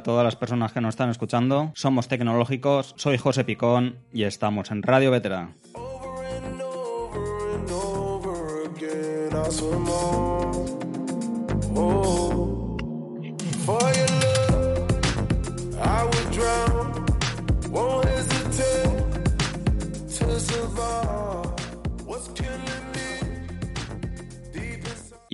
A todas las personas que nos están escuchando. Somos tecnológicos, soy José Picón y estamos en Radio Vetera.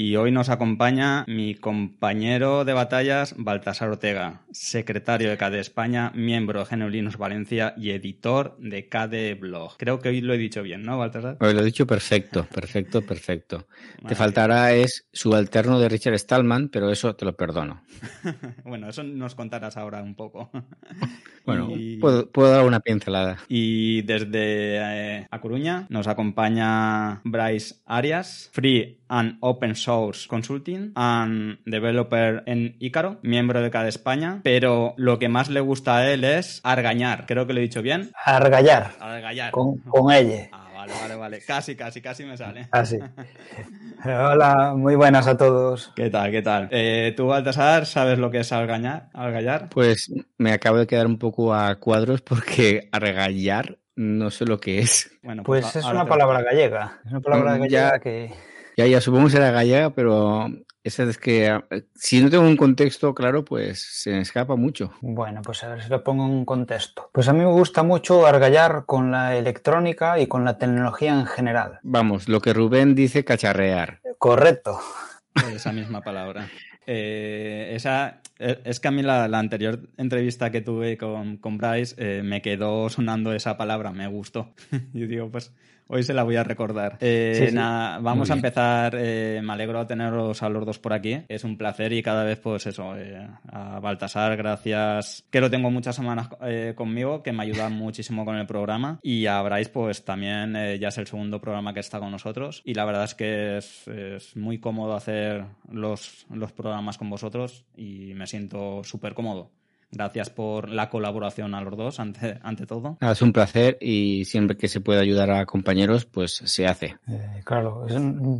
Y hoy nos acompaña mi compañero de batallas, Baltasar Ortega, secretario de KDE España, miembro de Genolinos Valencia y editor de KDE Blog. Creo que hoy lo he dicho bien, ¿no, Baltasar? Hoy lo he dicho perfecto, perfecto, perfecto. Te faltará es subalterno de Richard Stallman, pero eso te lo perdono. bueno, eso nos contarás ahora un poco. bueno, puedo, dar una pincelada. Y desde eh, A Coruña nos acompaña Bryce Arias, Free and Open Source Consulting and Developer en Ícaro, miembro de cada España, pero lo que más le gusta a él es argañar. Creo que lo he dicho bien. Argallar. Argallar. Con, con ella. Ah, vale, vale, vale. Casi, casi, casi me sale. Casi. Hola, muy buenas a todos. ¿Qué tal, qué tal? Eh, ¿Tú, Baltasar, sabes lo que es argañar? argallar? Pues me acabo de quedar un poco a cuadros porque argallar no sé lo que es. Bueno, pues, pues es una palabra gallega. Es una palabra mm, gallega que ya, ya, supongo que será gallega, pero esa es que eh, si no tengo un contexto claro, pues se me escapa mucho. Bueno, pues a ver si lo pongo en un contexto. Pues a mí me gusta mucho argallar con la electrónica y con la tecnología en general. Vamos, lo que Rubén dice cacharrear. Correcto. Esa misma palabra. Eh, esa, eh, es que a mí la, anterior entrevista que tuve con, con Bryce me quedó sonando esa palabra, me gustó. Yo digo, pues Hoy se la voy a recordar. Eh, vamos a empezar. Eh, me alegro de teneros a los dos por aquí. Es un placer y cada vez, pues eso, eh, a Baltasar, gracias. Que lo tengo muchas semanas conmigo, que me ayuda muchísimo con el programa. Y a Bryce, pues también ya es el segundo programa que está con nosotros. Y la verdad es que es, es muy cómodo hacer los, los programas con vosotros y me siento súper cómodo. Gracias por la colaboración a los dos, ante, ante todo. Es un placer y siempre que se pueda ayudar a compañeros, pues se hace. Eh, claro,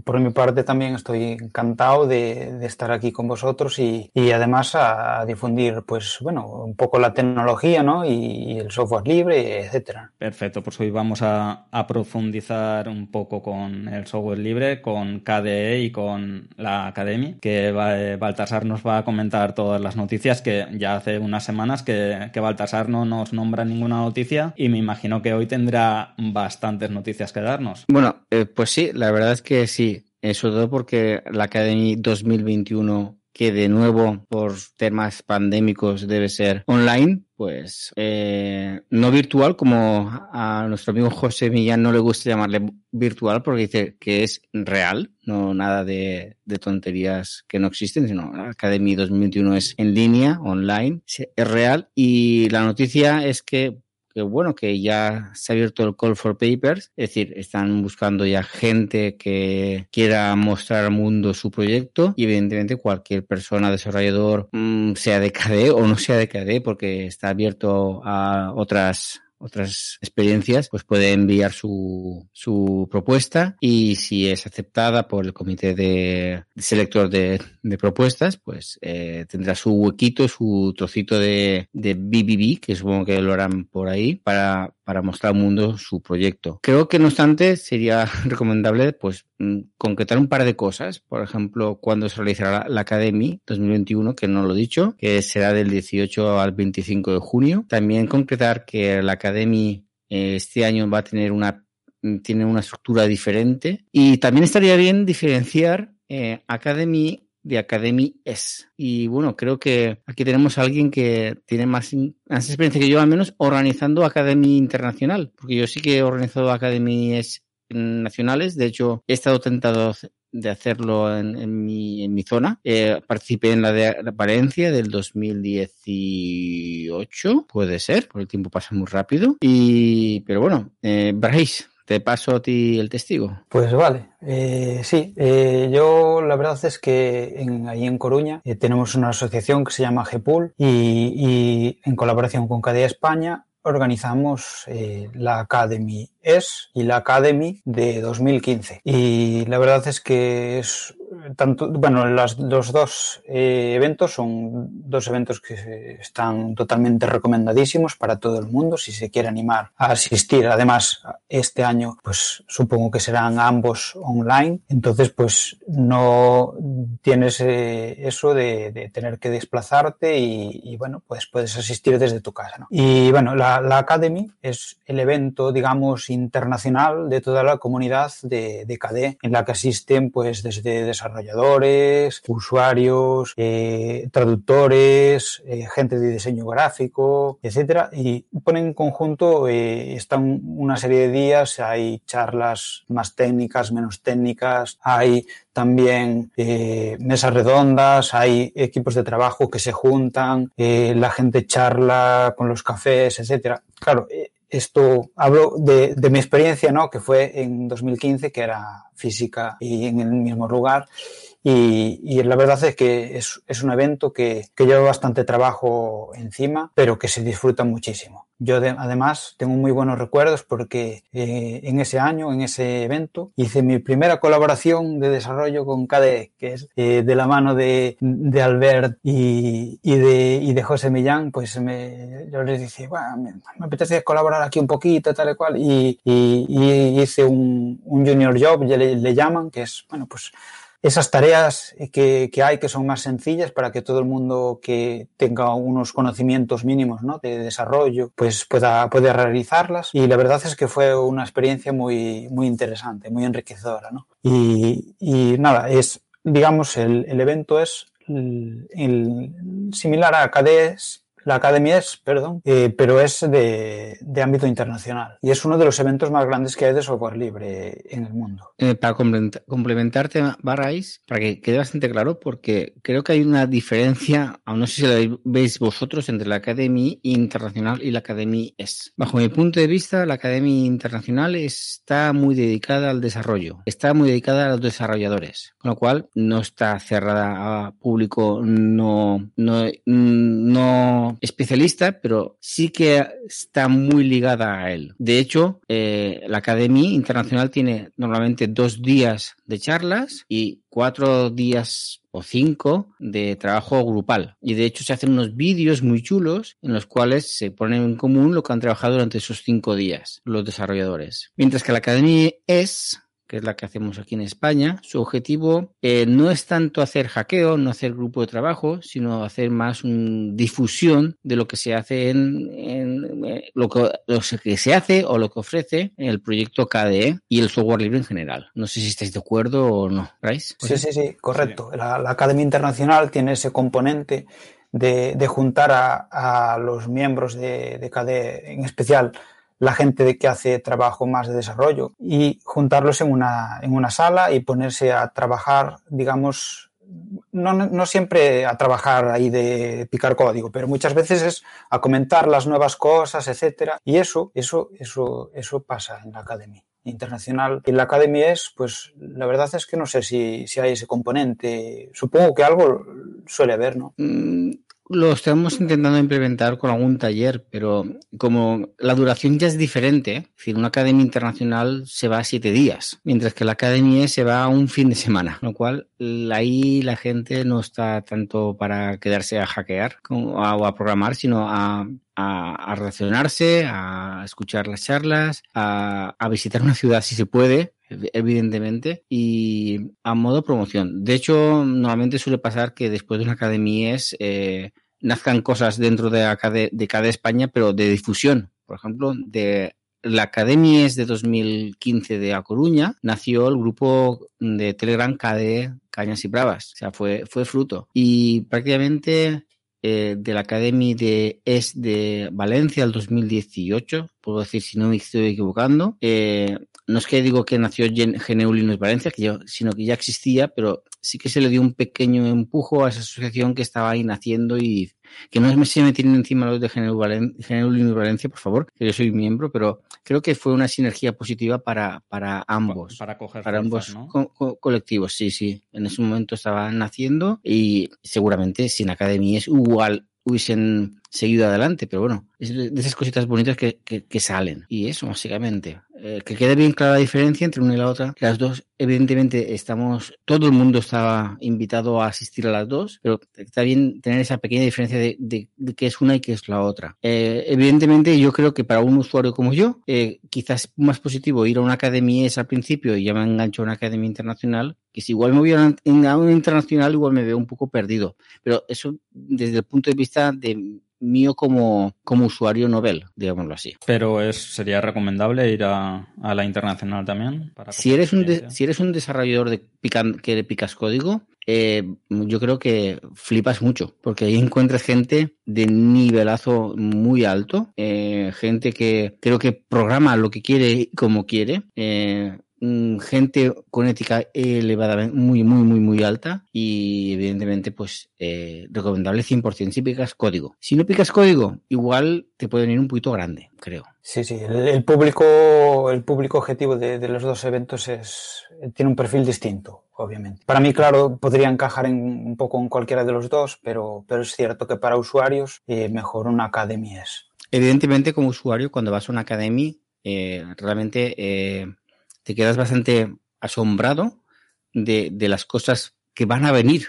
por mi parte también estoy encantado de, estar aquí con vosotros y, además a, difundir, pues bueno, un poco la tecnología, ¿no? Y, el software libre, etcétera. Perfecto, pues hoy vamos a, profundizar un poco con el software libre, con KDE y con la Academy, que eh, Baltasar nos va a comentar todas las noticias que ya hace una semanas que, que Baltasar no nos nombra ninguna noticia y me imagino que hoy tendrá bastantes noticias que darnos. Bueno, eh, pues sí, la verdad es que sí. Sobre todo porque la Academy 2021 que de nuevo por temas pandémicos debe ser online, pues eh, no virtual como a nuestro amigo José Millán no le gusta llamarle virtual porque dice que es real, no nada de, de tonterías que no existen, sino Academy 2021 es en línea, online, es real. Y la noticia es que que bueno, que ya se ha abierto el call for papers, es decir, están buscando ya gente que quiera mostrar al mundo su proyecto y evidentemente cualquier persona desarrollador, mm, sea de KDE o no sea de KDE, porque está abierto a otras otras experiencias, pues puede enviar su, su propuesta y si es aceptada por el comité de, selector de, de, propuestas, pues eh, tendrá su huequito, su trocito de, de BBB, que supongo que lo harán por ahí, para, para mostrar al mundo su proyecto. Creo que no obstante sería recomendable pues mm, concretar un par de cosas, por ejemplo, cuando se realizará la Academy 2021, que no lo he dicho, que será del 18 al 25 de junio. También concretar que la Academy eh, este año va a tener una tiene una estructura diferente y también estaría bien diferenciar eh, Academy de Academy S. Y bueno, creo que aquí tenemos a alguien que tiene más, más experiencia que yo, al menos organizando Academy Internacional, porque yo sí que he organizado Academys nacionales, de hecho he estado tentado de hacerlo en, mi, en mi, zona. Eh, participé en la de Valencia del 2018, puede ser, porque el tiempo pasa muy rápido. Y, pero bueno, eh, te paso a ti el testigo. Pues vale, eh, sí, eh, yo la verdad es que en, ahí en Coruña eh, tenemos una asociación que se llama GEPUL y, y en colaboración con Cadea España organizamos la Academy S y la Academy de 2015. Y la verdad es que es tanto, bueno, las, los dos eh, eventos son dos eventos que están totalmente recomendadísimos para todo el mundo si se quiere animar a asistir. Además, este año, pues supongo que serán ambos online. Entonces, pues no tienes eh, eso de, de, tener que desplazarte y, y, bueno, pues puedes asistir desde tu casa. ¿no? Y bueno, la, la, Academy es el evento, digamos, internacional de toda la comunidad de, de KDE en la que asisten pues desde desarrolladores, usuarios, eh, traductores, eh, gente de diseño gráfico, etcétera, y ponen en conjunto, eh, están una serie de días, hay charlas más técnicas, menos técnicas, hay también mesas redondas, hay equipos de trabajo que se juntan, la gente charla con los cafés, etcétera. Claro, esto hablo de, de, mi experiencia, ¿no? Que fue en 2015, que era física y en el mismo lugar. Y, y, la verdad es que es, es un evento que, que, lleva bastante trabajo encima, pero que se disfruta muchísimo. Yo de, además tengo muy buenos recuerdos porque eh, en ese año, en ese evento, hice mi primera colaboración de desarrollo con KDE, que es eh, de la mano de, de Albert y, y, de, y de José Millán, pues me, yo les dije, me, me, apetece colaborar aquí un poquito, tal y cual, y, hice un, un, junior job, le, le llaman, que es, bueno, pues esas tareas que, que, hay que son más sencillas para que todo el mundo que tenga unos conocimientos mínimos ¿no? de desarrollo pues pueda, pueda realizarlas y la verdad es que fue una experiencia muy, muy interesante, muy enriquecedora ¿no? y, y nada, es digamos el, el evento es similar a CADES la academia es, perdón, eh, pero es de, de, ámbito internacional y es uno de los eventos más grandes que hay de software libre en el mundo. Eh, para complementarte, Barrais, para que quede bastante claro, porque creo que hay una diferencia, aún no sé si la veis vosotros, entre la academia internacional y la academia es. Bajo mi punto de vista, la academia internacional está muy dedicada al desarrollo, está muy dedicada a los desarrolladores, con lo cual no está cerrada a público, no, no, no especialista, pero sí que está muy ligada a él. De hecho, eh, la Academia Internacional tiene normalmente dos días de charlas y cuatro días o cinco de trabajo grupal. Y de hecho se hacen unos vídeos muy chulos en los cuales se ponen en común lo que han trabajado durante esos cinco días los desarrolladores. Mientras que la Academia es que es la que hacemos aquí en España, su objetivo eh, no es tanto hacer hackeo, no hacer grupo de trabajo, sino hacer más una difusión de lo que se hace en, en eh, lo, que, lo, que, se hace o lo que ofrece en el proyecto KDE y el software libre en general. No sé si estáis de acuerdo o no, Bryce. Sí, sí, sí, correcto. Sí. La, la, Academia Internacional tiene ese componente de, de juntar a, a, los miembros de, de KDE, en especial la gente de que hace trabajo más de desarrollo y juntarlos en una, en una sala y ponerse a trabajar, digamos, no, no, siempre a trabajar ahí de picar código, pero muchas veces es a comentar las nuevas cosas, etcétera. Y eso, eso, eso, eso pasa en la academia internacional. Y la academia es, pues, la verdad es que no sé si, si hay ese componente. Supongo que algo suele haber, ¿no? Mm, lo estamos intentando implementar con algún taller, pero como la duración ya es diferente, es decir, una academia internacional se va a siete días, mientras que la academia se va a un fin de semana, lo cual ahí la gente no está tanto para quedarse a hackear o a, programar, sino a, a, relacionarse, a escuchar las charlas, a visitar una ciudad si se puede, evidentemente, y a modo promoción. De hecho, normalmente suele pasar que después de una academia es, eh, nazcan cosas dentro de, ACADE, de cada España, pero de difusión. Por ejemplo, de la Academia de 2015 de A Coruña, nació el grupo de Telegram KDE Cañas y Bravas. O sea, fue, fue fruto. Y prácticamente eh, de la Academia de es de Valencia el 2018, puedo decir si no me estoy equivocando. Eh, no es que digo que nació Geneulinos Valencia, que yo, sino que ya existía, pero sí que se le dio un pequeño empujo a esa asociación que estaba ahí naciendo y que no se me tienen encima los de Geneulinos Valencia, por favor, que yo soy miembro, pero creo que fue una sinergia positiva para, para ambos. Para, coger para fuerzas, ambos ¿no? co co colectivos, sí, sí. En ese momento estaban naciendo y seguramente sin academias igual hubiesen seguido adelante, pero bueno, es de esas cositas bonitas que, que, que salen. Y eso, básicamente. eh, que quede bien clara la diferencia entre una y la otra. Las dos, evidentemente, estamos, todo el mundo estaba invitado a asistir a las dos, pero está bien tener esa pequeña diferencia de, de, qué es una y qué es la otra. Eh, evidentemente, yo creo que para un usuario como yo, eh, quizás es más positivo ir a una academia al principio y ya me engancho a una academia internacional, que si igual me voy a una internacional, igual me veo un poco perdido. Pero eso, desde el punto de vista de mío como, como usuario novel, digámoslo así. Pero es, sería recomendable ir a, a la internacional también. si, eres un si eres un desarrollador de que le picas código, eh, yo creo que flipas mucho, porque ahí encuentras gente de nivelazo muy alto, eh, gente que creo que programa lo que quiere como quiere. Eh, gente con ética elevada, muy, muy, muy, muy alta y evidentemente pues eh, recomendable 100% si picas código. Si no picas código, igual te puede venir un poquito grande, creo. Sí, sí, el, público, el público objetivo de, los dos eventos es, tiene un perfil distinto, obviamente. Para mí, claro, podría encajar en, un poco en cualquiera de los dos, pero, pero es cierto que para usuarios eh, mejor una academia es. Evidentemente, como usuario, cuando vas a una academia, eh, realmente te quedas bastante asombrado de, las cosas que van a venir,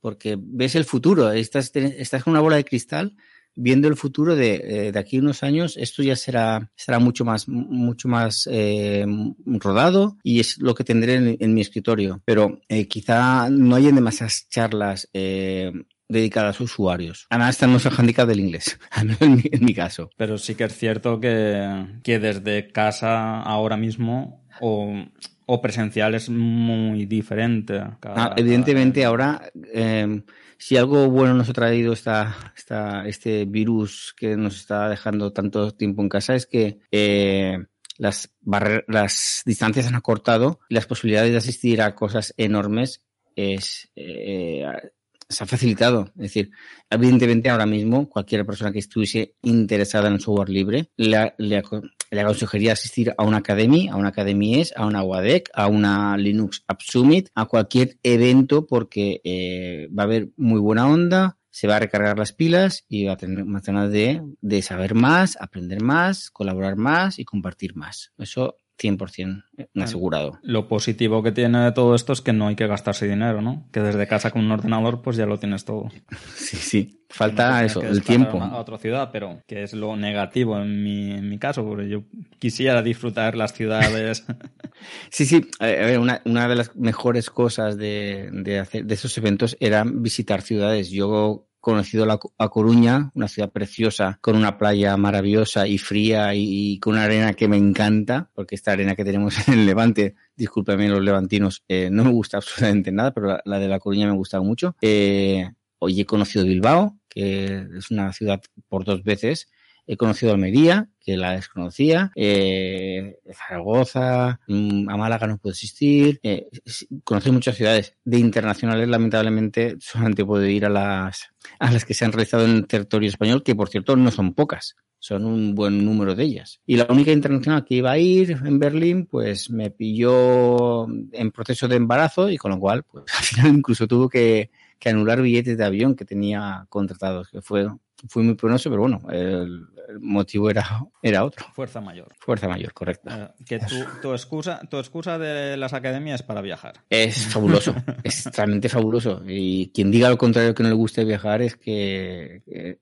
porque ves el futuro, estás, estás con una bola de cristal viendo el futuro de, eh, de aquí a unos años, esto ya será, será mucho más, mucho más eh, rodado y es lo que tendré en, mi escritorio. Pero eh, quizá no hayan demasiadas charlas dedicadas a usuarios. Además, está nuestro handicap del inglés, en mi, en mi, caso. Pero sí que es cierto que, que desde casa ahora mismo o, presencial es muy diferente. Ah, evidentemente, ahora, em, si algo bueno nos ha traído esta, esta, este virus que nos está dejando tanto tiempo en casa es que eh, las, las distancias han acortado y las posibilidades de asistir a cosas enormes es, eh, se ha facilitado. Es decir, evidentemente ahora mismo cualquier persona que estuviese interesada en el software libre le, le, aconsejaría asistir a una academia, a una academia a una WADEC, a una Linux App Summit, a cualquier evento porque eh, va a haber muy buena onda, se va a recargar las pilas y va a tener más ganas de, de saber más, aprender más, colaborar más y compartir más. Eso 100% asegurado. Lo positivo que tiene de todo esto es que no hay que gastarse dinero, ¿no? Que desde casa con un ordenador pues ya lo tienes todo. Sí, sí. Falta eso, el tiempo. A otra ciudad, pero que es lo negativo en mi, en mi caso, porque yo quisiera disfrutar las ciudades. sí, sí. A ver, una, una de las mejores cosas de, de, hacer, de esos eventos era visitar ciudades. Yo conocido la, a Coruña, una ciudad preciosa, con una playa maravillosa y fría y, con una arena que me encanta, porque esta arena que tenemos en el Levante, discúlpeme los levantinos, eh, no me gusta absolutamente nada, pero la, de la Coruña me ha gustado mucho. Eh, hoy he conocido Bilbao, que es una ciudad por dos veces, He conocido Almería, que la desconocía, eh, Zaragoza, mm, a Málaga no puedo existir. Eh, conocí muchas ciudades. De internacionales, lamentablemente, solamente puedo ir a las, a las que se han realizado en el territorio español, que por cierto no son pocas son un buen número de ellas. Y la única internacional que iba a ir en Berlín, pues me pilló en proceso de embarazo y con lo cual, pues al final incluso tuvo que, que anular billetes de avión que tenía contratados, que fue fui muy penoso, pero bueno, el, motivo era, era otro. Fuerza mayor. Fuerza mayor, correcto. Eh, que tu, tu, excusa, tu excusa de las academias es para viajar. Es fabuloso, es realmente fabuloso. Y quien diga lo contrario que no le guste viajar es que, que,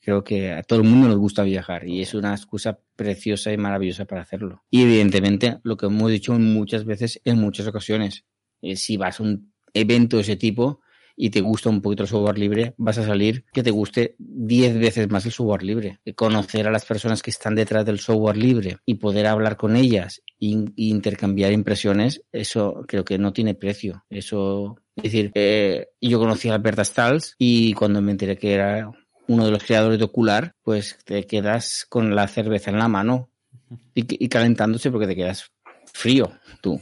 creo que a todo el mundo nos gusta viajar y es una excusa preciosa y maravillosa para hacerlo. Y evidentemente, lo que hemos dicho muchas veces, en muchas ocasiones, es si vas a un evento de ese tipo, y te gusta un poquito el software libre, vas a salir que te guste 10 veces más el software libre. Conocer a las personas que están detrás del software libre y poder hablar con ellas e intercambiar impresiones, eso creo que no tiene precio. Eso, es decir, eh, yo conocí a Alberta Stals y cuando me enteré que era uno de los creadores de Ocular, pues te quedas con la cerveza en la mano y, y calentándose porque te quedas frío tú.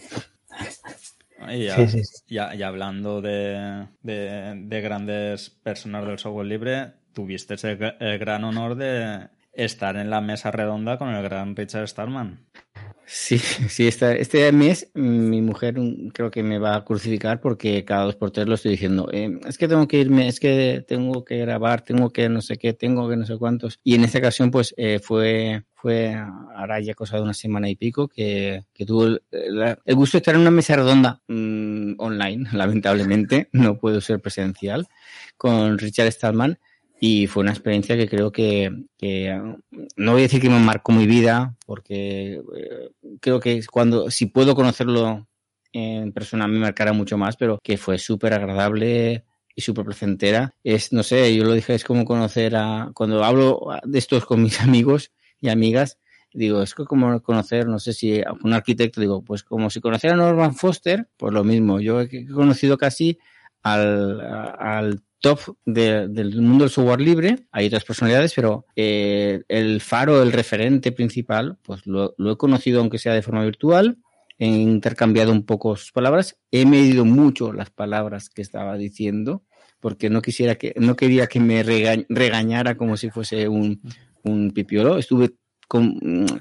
Y, ya, hablando de, grandes personas del software libre, tuviste el gran honor de estar en la mesa redonda con el gran Richard Stallman. Sí, sí, este mes mi mujer creo que me va a crucificar porque cada dos por tres lo estoy diciendo. Eh, es que tengo que irme, es que tengo que grabar, tengo que no sé qué, tengo que no sé cuántos. Y en esta ocasión, pues eh, fue fue ahora ya cosa de una semana y pico que, que tuvo el, gusto de estar en una mesa redonda mm, online, lamentablemente, no puedo ser presencial, con Richard Stallman y fue una experiencia que creo que, no voy a decir que me marcó mi vida, porque eh, creo que cuando, si puedo conocerlo en persona me marcará mucho más, pero que fue súper agradable y súper placentera. Es, no sé, yo lo dije, es como conocer a, cuando hablo de estos con mis amigos y amigas, digo, es como conocer, no sé si un arquitecto, digo, pues como si conociera a Norman Foster, pues lo mismo. Yo he conocido casi al, al top del mundo del software libre. Hay otras personalidades, pero eh, el faro, el referente principal, pues lo, he conocido aunque sea de forma virtual. He intercambiado un poco sus palabras. He medido mucho las palabras que estaba diciendo porque no quisiera que no quería que me regañara como si fuese un, un pipiolo. Estuve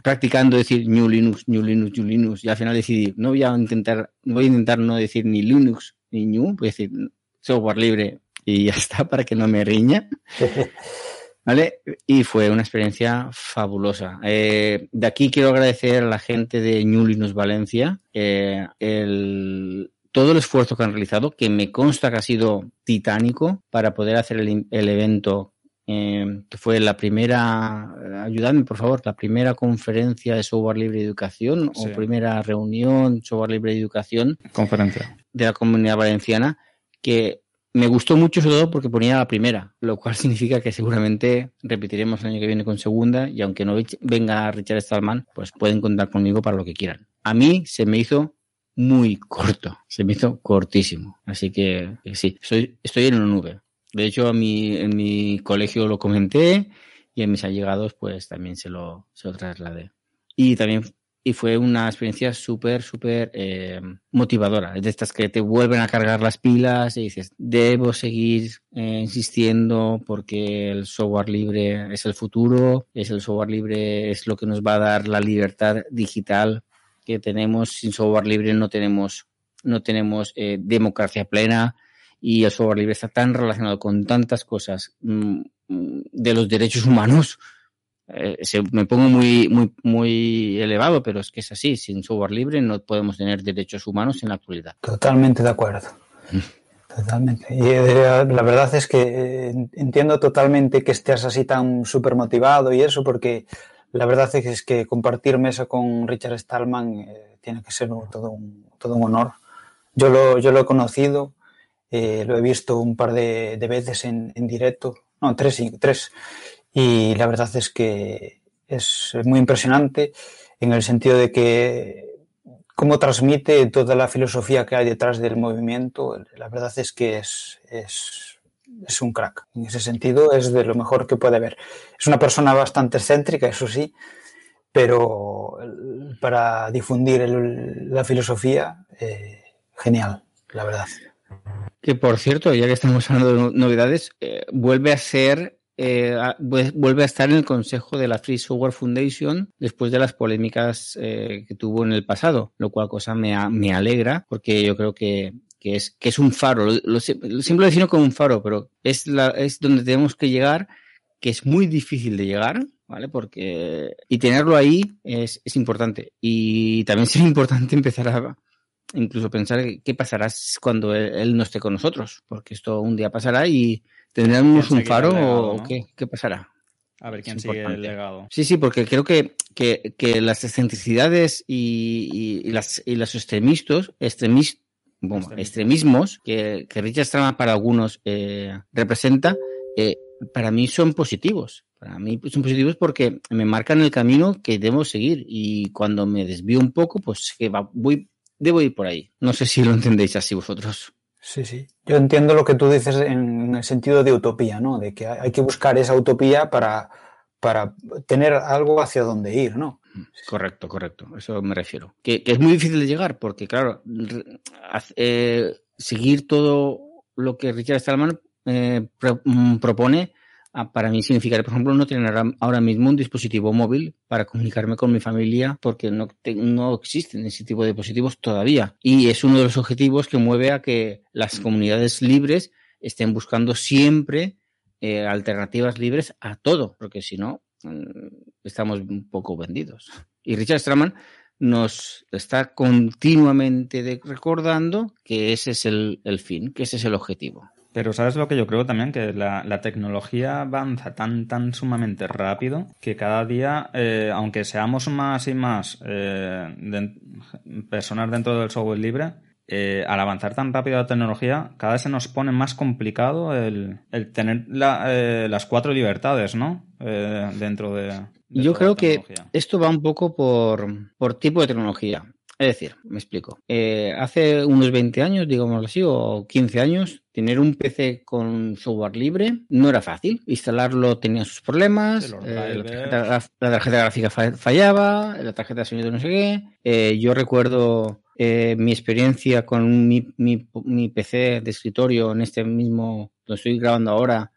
practicando decir New Linux, New Linux, New Linux y al final decidí no voy a intentar voy a intentar no decir ni Linux ni New, voy a decir software libre y ya está para que no me riña. ¿Vale? Y fue una experiencia fabulosa. Eh, de aquí quiero agradecer a la gente de New Linux Valencia eh, el, todo el esfuerzo que han realizado, que me consta que ha sido titánico para poder hacer el, evento, eh, que fue la primera, ayúdame por favor, la primera conferencia de software libre de educación o primera reunión software libre de educación. Conferencia. De la comunidad valenciana, que me gustó mucho sobre todo porque ponía la primera, lo cual significa que seguramente repetiremos el año que viene con segunda y aunque no venga Richard Stallman, pues pueden contar conmigo para lo que quieran. A mí se me hizo muy corto, se me hizo cortísimo. Así que, sí, estoy, estoy en una nube. De hecho, a mi, en mi colegio lo comenté y en mis allegados pues también se lo, se lo trasladé. Y también y fue una experiencia súper, súper eh, motivadora. Es de estas que te vuelven a cargar las pilas y dices, debo seguir eh, insistiendo porque el software libre es el futuro, es el software libre, es lo que nos va a dar la libertad digital que tenemos. Sin software libre no tenemos, no tenemos eh, democracia plena y el software libre está tan relacionado con tantas cosas mm, de los derechos humanos eh, me pongo muy, muy, muy elevado, pero es que es así. Sin software libre no podemos tener derechos humanos en la actualidad. Totalmente de acuerdo. Totalmente. Y eh, la verdad es que eh, entiendo totalmente que estés así tan súper motivado y eso, porque la verdad es que compartir mesa con Richard Stallman tiene que ser todo, un, todo un honor. Yo lo, yo lo he conocido, lo he visto un par de, veces en, en, directo, no, tres, tres, y la verdad es que es muy impresionante en el sentido de que cómo transmite toda la filosofía que hay detrás del movimiento. La verdad es que es, es, es un crack. En ese sentido es de lo mejor que puede haber. Es una persona bastante excéntrica, eso sí, pero para difundir la filosofía, eh, genial, la verdad. Que por cierto, ya que estamos hablando de novedades, eh, vuelve a ser eh, vuelve a estar en el consejo de la Free Software Foundation después de las polémicas eh, que tuvo en el pasado, lo cual cosa me, me alegra porque yo creo que, que, es, que es un faro. Lo, siempre lo defino como un faro, pero es, la, es donde tenemos que llegar, que es muy difícil de llegar, ¿vale? Porque, y tenerlo ahí es, es importante. Y también sería importante empezar a, incluso pensar qué pasará cuando él, no esté con nosotros, porque esto un día pasará y ¿Tendremos un faro o qué, qué, pasará? A ver quién sigue el legado. Sí, sí, porque creo que, que, que las excentricidades y, y, las, y los extremistas, extremis, bueno, extremismos que, que Richard Stallman para algunos eh, representa, eh, para mí son positivos. Para mí son positivos porque me marcan el camino que debo seguir y cuando me desvío un poco, pues que voy, debo ir por ahí. No sé si lo entendéis así vosotros. Sí, sí. Yo entiendo lo que tú dices en el sentido de utopía, ¿no? De que hay que buscar esa utopía para, para tener algo hacia donde ir, ¿no? Correcto, correcto. Eso me refiero. Que, es muy difícil de llegar porque, claro, eh, seguir todo lo que Richard Stallman eh, mm, propone para mí significaría, por ejemplo, no tener ahora mismo un dispositivo móvil para comunicarme con mi familia porque no, no existen ese tipo de dispositivos todavía. Y es uno de los objetivos que mueve a que las comunidades libres estén buscando siempre eh, alternativas libres a todo, porque si no, mm, estamos un poco vendidos. Y Richard Stallman nos está continuamente recordando que ese es el, fin, que ese es el objetivo. Pero sabes lo que yo creo también, que la, tecnología avanza tan, tan sumamente rápido que cada día, eh, aunque seamos más y más eh, personas dentro del software libre, eh, al avanzar tan rápido la tecnología, cada vez se nos pone más complicado el, tener las cuatro libertades, ¿no? dentro de, yo creo que esto va un poco por, tipo de tecnología. Es decir, me explico. Eh, hace unos 20 años, digámoslo así, o 15 años, tener un PC con software libre no era fácil. Instalarlo tenía sus problemas, eh, la, tarjeta, gráfica fallaba, la tarjeta de sonido no sé qué. Eh, yo recuerdo mi experiencia con mi, mi, mi, PC de escritorio en este mismo, lo estoy grabando ahora,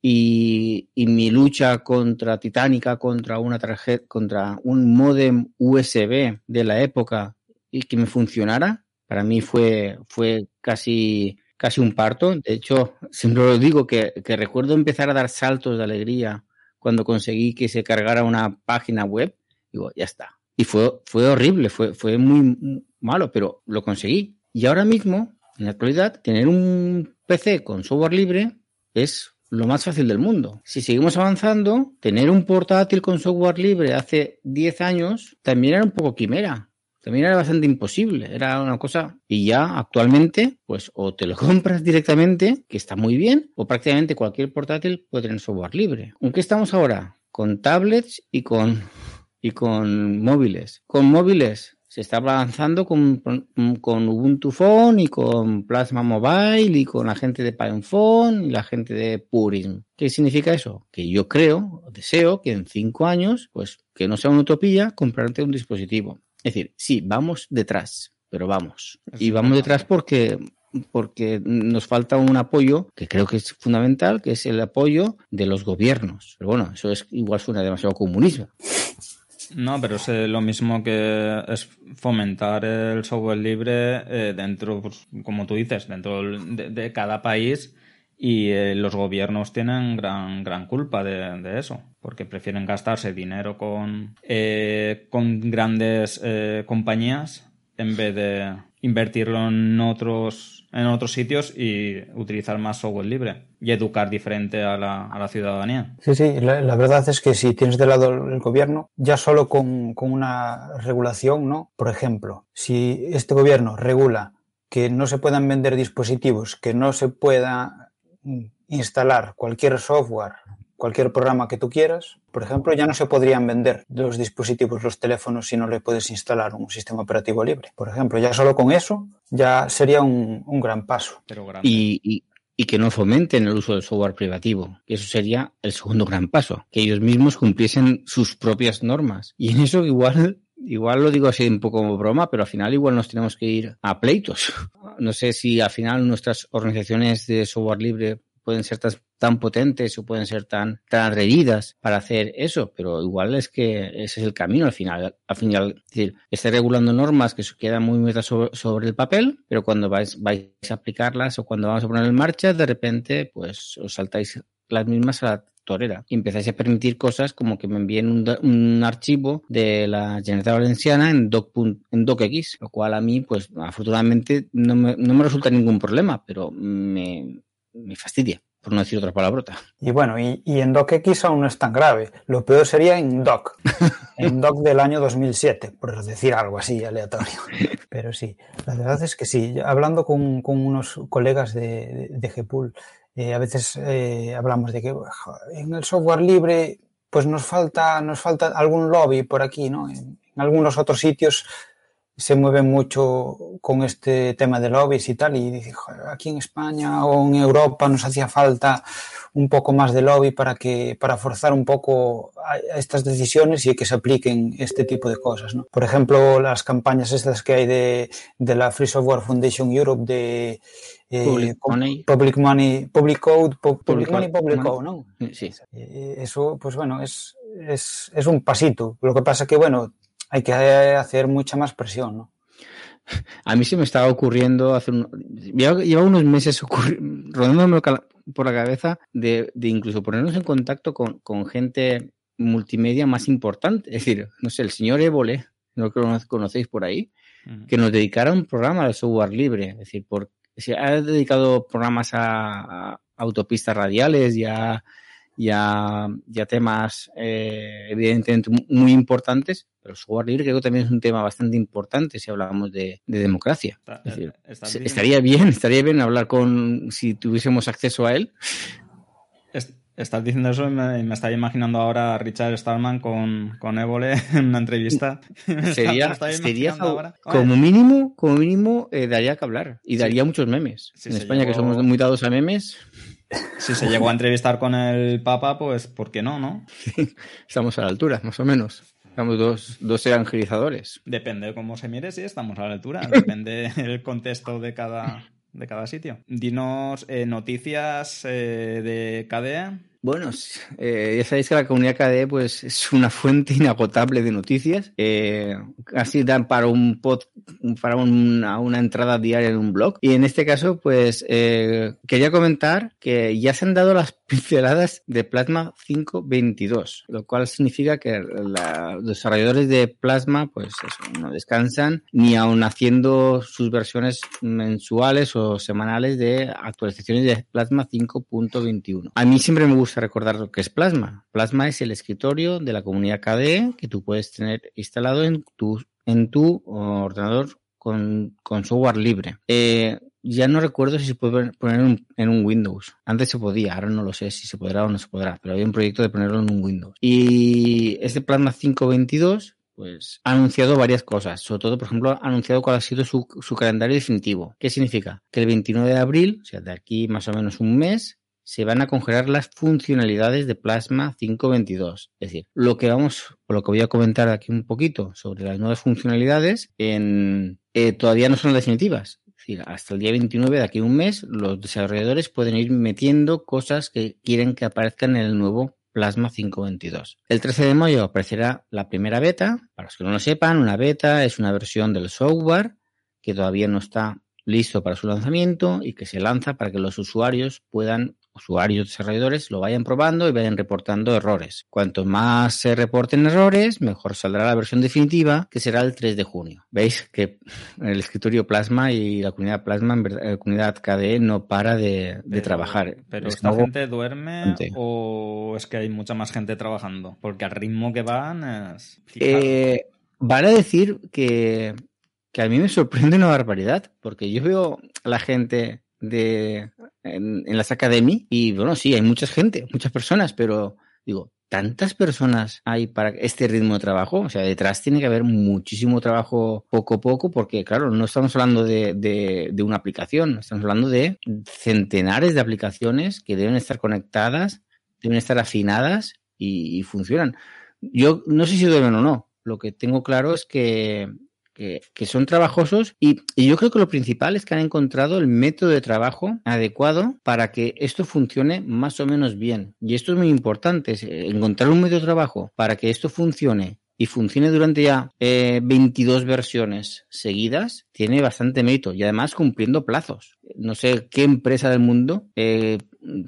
y, mi lucha contra Titánica, contra una tarjeta, contra un modem USB de la época y que me funcionara, para mí fue, fue casi, casi un parto. De hecho, siempre lo digo que, recuerdo empezar a dar saltos de alegría cuando conseguí que se cargara una página web. Digo, ya está. Y fue, fue horrible, fue, fue muy malo, pero lo conseguí. Y ahora mismo, en la actualidad, tener un PC con software libre es lo más fácil del mundo. Si seguimos avanzando, tener un portátil con software libre hace 10 años también era un poco quimera. También era bastante imposible, era una cosa y ya actualmente pues o te lo compras directamente, que está muy bien, o prácticamente cualquier portátil puede tener software libre. Aunque estamos ahora con tablets y con y con móviles. Con móviles se está avanzando con, con, Ubuntu Phone y con Plasma Mobile y con la gente de Phone y la gente de Purism. ¿Qué significa eso? Que yo creo, deseo que en cinco años, pues que no sea una utopía, comprarte un dispositivo. Es decir, sí, vamos detrás, pero vamos. y vamos detrás porque porque nos falta un apoyo que creo que es fundamental, que es el apoyo de los gobiernos. Pero bueno, eso es igual suena demasiado comunismo. No, pero es lo mismo que es fomentar el software libre eh, dentro, pues, como tú dices, dentro de, cada país y eh, los gobiernos tienen gran, gran culpa de, eso, porque prefieren gastarse dinero con, eh, con grandes compañías en vez de invertirlo en otros en otros sitios y utilizar más software libre y educar diferente a la, a la ciudadanía. Sí, sí, la, verdad es que si tienes de lado el gobierno, ya solo con, con una regulación, ¿no? Por ejemplo, si este gobierno regula que no se puedan vender dispositivos, que no se pueda instalar cualquier software cualquier programa que tú quieras. Por ejemplo, ya no se podrían vender los dispositivos, los teléfonos, si no le puedes instalar un sistema operativo libre. Por ejemplo, ya solo con eso ya sería un, gran paso. y, y, que no fomenten el uso del software privativo. Eso sería el segundo gran paso. Que ellos mismos cumpliesen sus propias normas. Y en eso igual igual lo digo así un poco como broma, pero al final igual nos tenemos que ir a pleitos. No sé si al final nuestras organizaciones de software libre pueden ser tan, potentes o pueden ser tan, tan atrevidas para hacer eso, pero igual es que ese es el camino al final. Al final, decir, esté regulando normas que quedan muy metas sobre, el papel, pero cuando vais, vais a aplicarlas o cuando vamos a poner en marcha, de repente, pues os saltáis las mismas a la torera y empezáis a permitir cosas como que me envíen un, archivo de la Generalitat Valenciana en, doc, en docx, lo cual a mí, pues afortunadamente no me, no me resulta ningún problema, pero me, me fastidia, por no decir otra palabrota. Y bueno, y, en DocX aún no es tan grave. Lo peor sería en Doc, en Doc del año 2007, por decir algo así aleatorio. Pero sí, la verdad es que sí. Hablando con, unos colegas de, de, GPUL, eh, a veces eh, hablamos de que en el software libre pues nos falta, nos falta algún lobby por aquí, ¿no? En, algunos otros sitios se mueven mucho con este tema de lobbies y tal, y dice, aquí en España o en Europa nos hacía falta un poco más de lobby para que para forzar un poco estas decisiones y que se apliquen este tipo de cosas. ¿no? Por ejemplo, las campañas estas que hay de, de la Free Software Foundation Europe de eh, public, money. public Money, Public Code, Public, public Money, Public Code, ¿no? Sí. Eh, eso, pues bueno, es, es, es un pasito. Lo que pasa que, bueno, hay que hacer mucha más presión, ¿no? A mí se me estaba ocurriendo hace un... Lleva unos meses rodándome por la cabeza de, de, incluso ponernos en contacto con, con, gente multimedia más importante. Es decir, no sé, el señor Évole, no que lo conocéis por ahí, que nos dedicara un programa de software libre. Es decir, por, se ha dedicado programas a, a autopistas radiales y a, y a, y a temas eh, evidentemente muy importantes, pero el software libre creo que también es un tema bastante importante si hablamos de, de democracia. Está, es decir, estaría bien, estaría bien hablar con, si tuviésemos acceso a él. Estás diciendo eso y me, me estaba imaginando ahora a Richard Stallman con, con Évole en una entrevista. sería, sería como mínimo, como mínimo eh, daría que hablar y daría muchos memes. Sí, en España, llegó... que somos muy dados a memes. Si se llegó a entrevistar con el Papa, pues ¿por qué no, no? estamos a la altura, más o menos. Estamos dos, dos evangelizadores. Depende de cómo se mire, sí, estamos a la altura. Depende del contexto de cada, de cada sitio. Dinos eh, noticias eh, de KDE. Bueno, eh, ya sabéis que la comunidad KDE pues, es una fuente inagotable de noticias. Eh, así dan para un pod, para una, entrada diaria en un blog. Y en este caso, pues eh, quería comentar que ya se han dado las pinceladas de Plasma 5.22, lo cual significa que los desarrolladores de Plasma pues no descansan ni aun haciendo sus versiones mensuales o semanales de actualizaciones de Plasma 5.21. A mí siempre me gusta recordar lo que es Plasma. Plasma es el escritorio de la comunidad KDE que tú puedes tener instalado en tu, en tu ordenador con, con software libre. Eh, ya no recuerdo si se puede poner en un Windows. Antes se podía, ahora no lo sé si se podrá o no se podrá, pero había un proyecto de ponerlo en un Windows. Y este Plasma 522 pues ha anunciado varias cosas. Sobre todo, por ejemplo, ha anunciado cuál ha sido su, su, calendario definitivo. ¿Qué significa? Que el 29 de abril, o sea, de aquí más o menos un mes, se van a congelar las funcionalidades de Plasma 522. Es decir, lo que vamos, lo que voy a comentar aquí un poquito sobre las nuevas funcionalidades, eh, todavía no son definitivas decir, hasta el día 29 de aquí a un mes, los desarrolladores pueden ir metiendo cosas que quieren que aparezcan en el nuevo Plasma 522. El 13 de mayo aparecerá la primera beta. Para los que no lo sepan, una beta es una versión del software que todavía no está listo para su lanzamiento y que se lanza para que los usuarios puedan usuarios desarrolladores lo vayan probando y vayan reportando errores. Cuanto más se reporten errores, mejor saldrá la versión definitiva, que será el 3 de junio. Veis que el escritorio Plasma y la comunidad Plasma, en verdad, la comunidad KDE no para de, de pero, trabajar. ¿Pero esta gente duerme o es que hay mucha más gente trabajando? Porque al ritmo que van es... Eh, van a decir que, que a mí me sorprende una barbaridad, porque yo veo a la gente de en, en las academias y bueno, sí, hay mucha gente, muchas personas, pero digo, ¿tantas personas hay para este ritmo de trabajo? O sea, detrás tiene que haber muchísimo trabajo poco a poco porque, claro, no estamos hablando de, de, una aplicación, estamos hablando de centenares de aplicaciones que deben estar conectadas, deben estar afinadas y, funcionan. Yo no sé si duermen o no. Lo que tengo claro es que que, que son trabajosos y, y, yo creo que lo principal es que han encontrado el método de trabajo adecuado para que esto funcione más o menos bien. Y esto es muy importante, es encontrar un método de trabajo para que esto funcione y funcione durante ya eh, 22 versiones seguidas, tiene bastante mérito y además cumpliendo plazos. No sé qué empresa del mundo eh,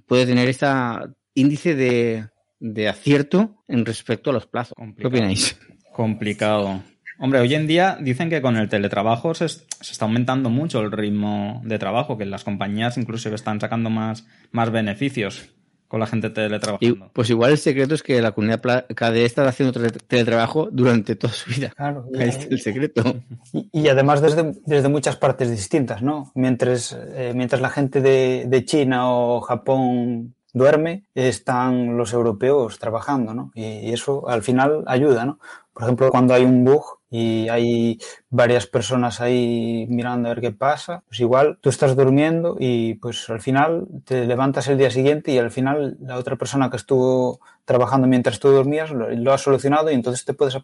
puede tener este índice de, de, acierto en respecto a los plazos. Complicado. ¿Qué opináis? Complicado. Hombre, hoy en día dicen que con el teletrabajo se, se, está aumentando mucho el ritmo de trabajo, que las compañías incluso están sacando más, más beneficios con la gente teletrabajando. Y, pues igual el secreto es que la comunidad KDE está haciendo teletrabajo durante toda su vida. Claro. Ahí está el secreto. Y, y, además desde, desde muchas partes distintas, ¿no? Mientras, eh, mientras la gente de, de China o Japón duerme, están los europeos trabajando, ¿no? Y eso al final ayuda, ¿no? Por ejemplo, cuando hay un bug y hay varias personas ahí mirando a ver qué pasa, pues igual tú estás durmiendo y pues al final te levantas el día siguiente y al final la otra persona que estuvo trabajando mientras tú dormías lo, ha solucionado y entonces te puedes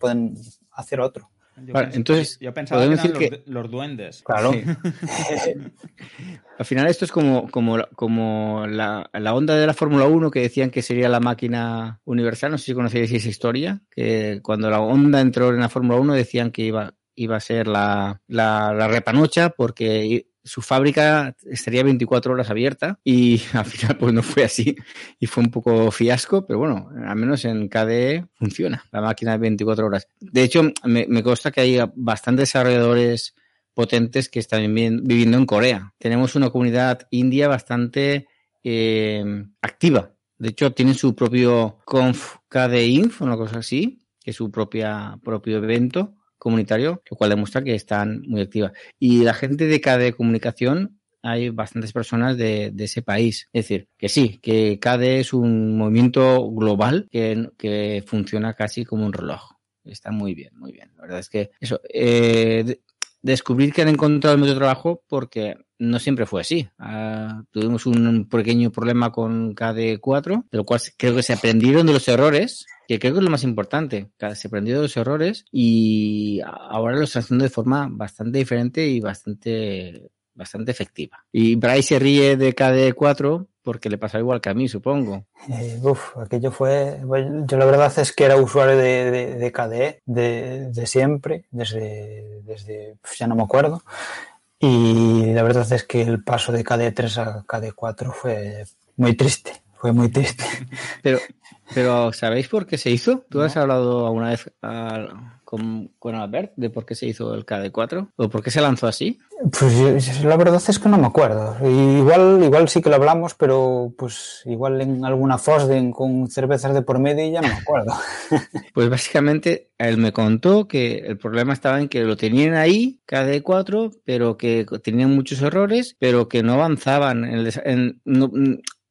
hacer otro. Entonces, yo pensaba que eran los, los, duendes. Claro. Al final esto es como, como, como la, la onda de la Fórmula 1 que decían que sería la máquina universal. No sé si conocéis esa historia, que cuando la onda entró en la Fórmula 1 decían que iba, iba a ser la, la, la repanocha porque su fábrica estaría 24 horas abierta y al final pues no fue así y fue un poco fiasco, pero bueno, al menos en KDE funciona la máquina de 24 horas. De hecho, me, me consta que hay bastantes desarrolladores potentes que están viviendo en Corea. Tenemos una comunidad india bastante eh, activa. De hecho, tienen su propio Conf KDE una cosa así, que es su propia, propio evento comunitario, lo cual demuestra que están muy activas. Y la gente de KDE Comunicación, hay bastantes personas de, ese país. Es decir, que sí, que KDE es un movimiento global que, que funciona casi como un reloj. Está muy bien, muy bien. La verdad es que eso. Eh, descubrir que han encontrado el medio de trabajo porque no siempre fue así. Ah, tuvimos un pequeño problema con KD4, de lo cual creo que se aprendieron de los errores, que creo que es lo más importante. Se aprendieron de los errores y ahora lo están haciendo de forma bastante diferente y bastante bastante efectiva. Y Bryce se ríe de KD4 porque le pasó igual que a mí, supongo. Eh, uf, aquello fue... Yo la verdad es que era usuario de, de, KDE de, siempre, desde, desde... ya no me acuerdo. Y la verdad es que el paso de KD3 a KD4 fue muy triste, fue muy triste. Pero, pero ¿sabéis por qué se hizo? ¿Tú has hablado alguna vez a con, con Albert de por qué se hizo el KD4 o por qué se lanzó así? Pues la verdad es que no me acuerdo. Igual, igual sí que lo hablamos, pero pues igual en alguna Fosden con cervezas de por medio ya no me acuerdo. pues básicamente él me contó que el problema estaba en que lo tenían ahí, KD4, pero que tenían muchos errores, pero que no avanzaban. En, en no,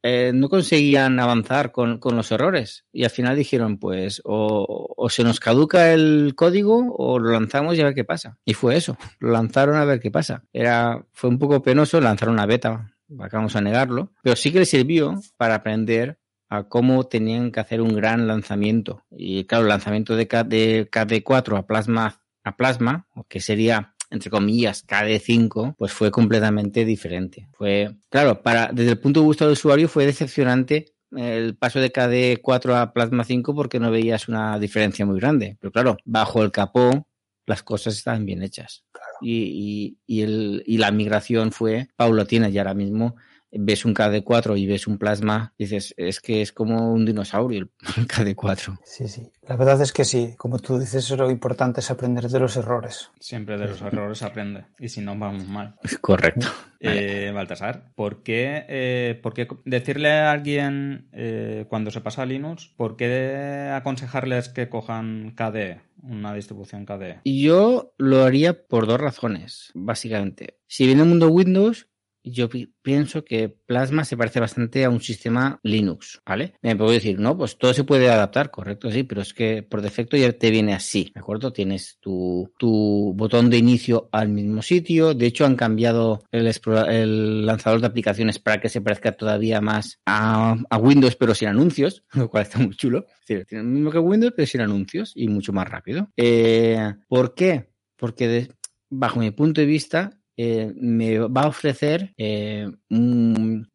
eh, no conseguían avanzar con, los errores y al final dijeron pues o, se nos caduca el código o lo lanzamos y a ver qué pasa. Y fue eso, lo lanzaron a ver qué pasa. Era, fue un poco penoso lanzar una beta, vamos a negarlo, pero sí que le sirvió para aprender a cómo tenían que hacer un gran lanzamiento. Y claro, el lanzamiento de, de KD4 a Plasma, a Plasma, que sería entre comillas, KD5, pues fue completamente diferente. Fue, claro, para, desde el punto de vista del usuario fue decepcionante el paso de KD4 a Plasma 5 porque no veías una diferencia muy grande. Pero claro, bajo el capó las cosas estaban bien hechas. Y, y, el, y la migración fue paulatina y ahora mismo ves un KD4 y ves un plasma, dices, es que es como un dinosaurio el KD4. Sí, sí. La verdad es que sí. Como tú dices, lo importante es aprender de los errores. Siempre de los errores aprende. Y si no, vamos mal. Correcto. Eh, Baltasar, ¿por qué, eh, ¿por qué, decirle a alguien eh, cuando se pasa a Linux, por qué aconsejarles que cojan KDE? una distribución KDE? Yo lo haría por dos razones, básicamente. Si viene el mundo Windows, yo pienso que Plasma se parece bastante a un sistema Linux, ¿vale? Me puedo decir, no, pues todo se puede adaptar, correcto, sí, pero es que por defecto ya te viene así, ¿de acuerdo? Tienes tu, tu botón de inicio al mismo sitio, de hecho han cambiado el, el lanzador de aplicaciones para que se parezca todavía más a, Windows, pero sin anuncios, lo cual está muy chulo. Tiene lo mismo que Windows, pero sin anuncios y mucho más rápido. Eh, ¿Por qué? Porque bajo mi punto de vista, eh, me va a ofrecer eh,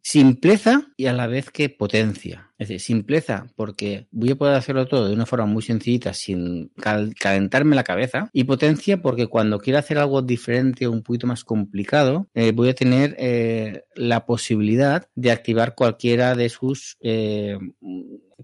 simpleza y a la vez que potencia. Es decir, simpleza porque voy a poder hacerlo todo de una forma muy sencillita sin calentarme la cabeza y potencia porque cuando quiera hacer algo diferente o un poquito más complicado eh, voy a tener la posibilidad de activar cualquiera de sus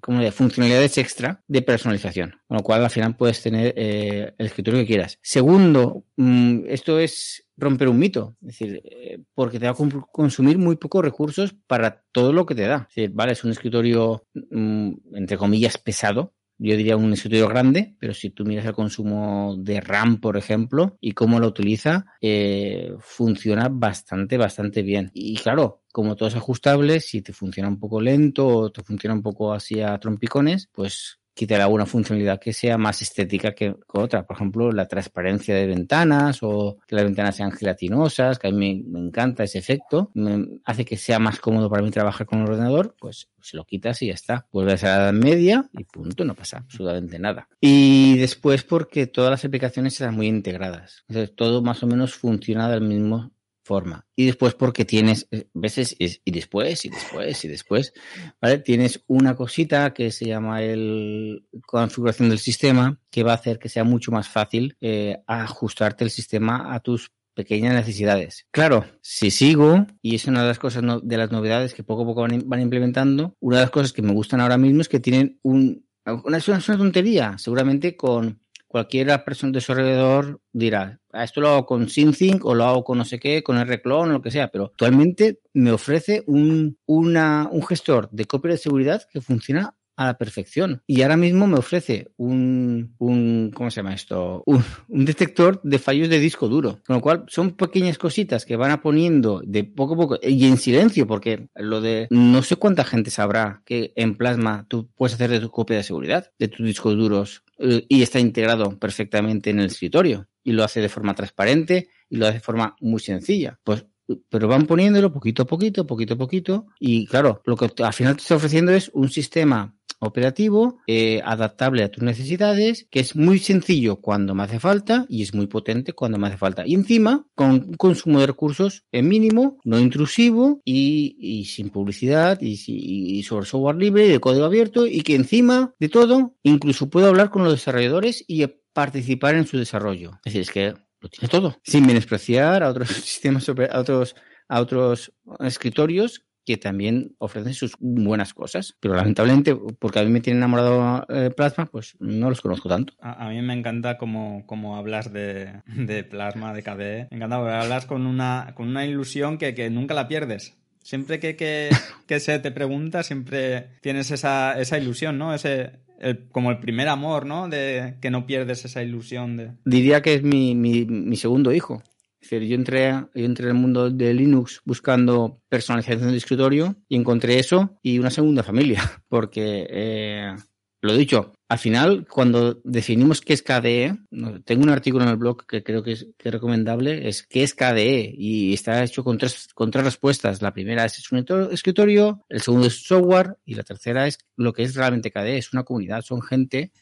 como de funcionalidades extra de personalización, con lo cual al final puedes tener el escritorio que quieras. Segundo, mm, esto es romper un mito. Es decir, eh, porque te va a consumir muy pocos recursos para todo lo que te da. Es vale, es un escritorio, mm, entre comillas, pesado. Yo diría un escritorio grande, pero si tú miras el consumo de RAM, por ejemplo, y cómo lo utiliza, eh, funciona bastante, bastante bien. Y claro, como todo es ajustable, si te funciona un poco lento o te funciona un poco así a trompicones, pues quitar alguna funcionalidad que sea más estética que, otra. Por ejemplo, la transparencia de ventanas o que las ventanas sean gelatinosas, que a mí me, encanta ese efecto. Me hace que sea más cómodo para mí trabajar con el ordenador, pues se lo quitas y ya está. Vuelves a la media y punto, no pasa absolutamente nada. Y después porque todas las aplicaciones están muy integradas. Entonces todo más o menos funciona del mismo forma. Y después porque tienes, eh, veces, y después, y después, y después, ¿vale? Tienes una cosita que se llama el configuración del sistema, que va a hacer que sea mucho más fácil eh, ajustarte el sistema a tus pequeñas necesidades. Claro, si sigo, y es una de las cosas de las novedades que poco a poco van, van, implementando, una de las cosas que me gustan ahora mismo es que tienen un, una, es una tontería, seguramente con cualquier persona desarrollador dirá, ah, esto lo hago con SyncThing o lo hago con no sé qué, con R-Clone o lo que sea, pero actualmente me ofrece un, un gestor de copia de seguridad que funciona a la perfección. Y ahora mismo me ofrece un, un ¿cómo se llama esto? Un, detector de fallos de disco duro. Con lo cual son pequeñas cositas que van a poniendo de poco a poco y en silencio, porque lo de no sé cuánta gente sabrá que en Plasma tú puedes hacer de tu copia de seguridad de tus discos duros y está integrado perfectamente en el escritorio. Y lo hace de forma transparente y lo hace de forma muy sencilla. Pues pero van poniéndolo poquito a poquito, poquito a poquito, y claro, lo que al final te está ofreciendo es un sistema operativo, eh, adaptable a tus necesidades, que es muy sencillo cuando me hace falta y es muy potente cuando me hace falta. Y encima, con consumo de recursos en mínimo, no intrusivo y, sin publicidad y, y, sobre software libre y de código abierto y que encima de todo, incluso puedo hablar con los desarrolladores y participar en su desarrollo. Es decir, es que lo tiene todo, sin menospreciar a otros sistemas, a otros, a otros escritorios que también ofrecen sus buenas cosas. Pero lamentablemente, porque a mí me tiene enamorado eh, Plasma, pues no los conozco tanto. A, mí me encanta como, como hablas de, de, Plasma, de KDE. Me encanta porque hablas con una, con una ilusión que, que nunca la pierdes. Siempre que, que, que, se te pregunta, siempre tienes esa, esa ilusión, ¿no? Ese, como el primer amor, ¿no? De que no pierdes esa ilusión de... Diría que es mi, mi, mi segundo hijo. Es decir, yo entré, yo entré en el mundo de Linux buscando personalización de escritorio y encontré eso y una segunda familia, porque eh, lo dicho, al final, cuando definimos qué es KDE, tengo un artículo en el blog que creo que es, recomendable, es qué es KDE y está hecho con tres, con tres respuestas. La primera es un escritorio, el segundo es software y la tercera es lo que es realmente KDE, es una comunidad, son gente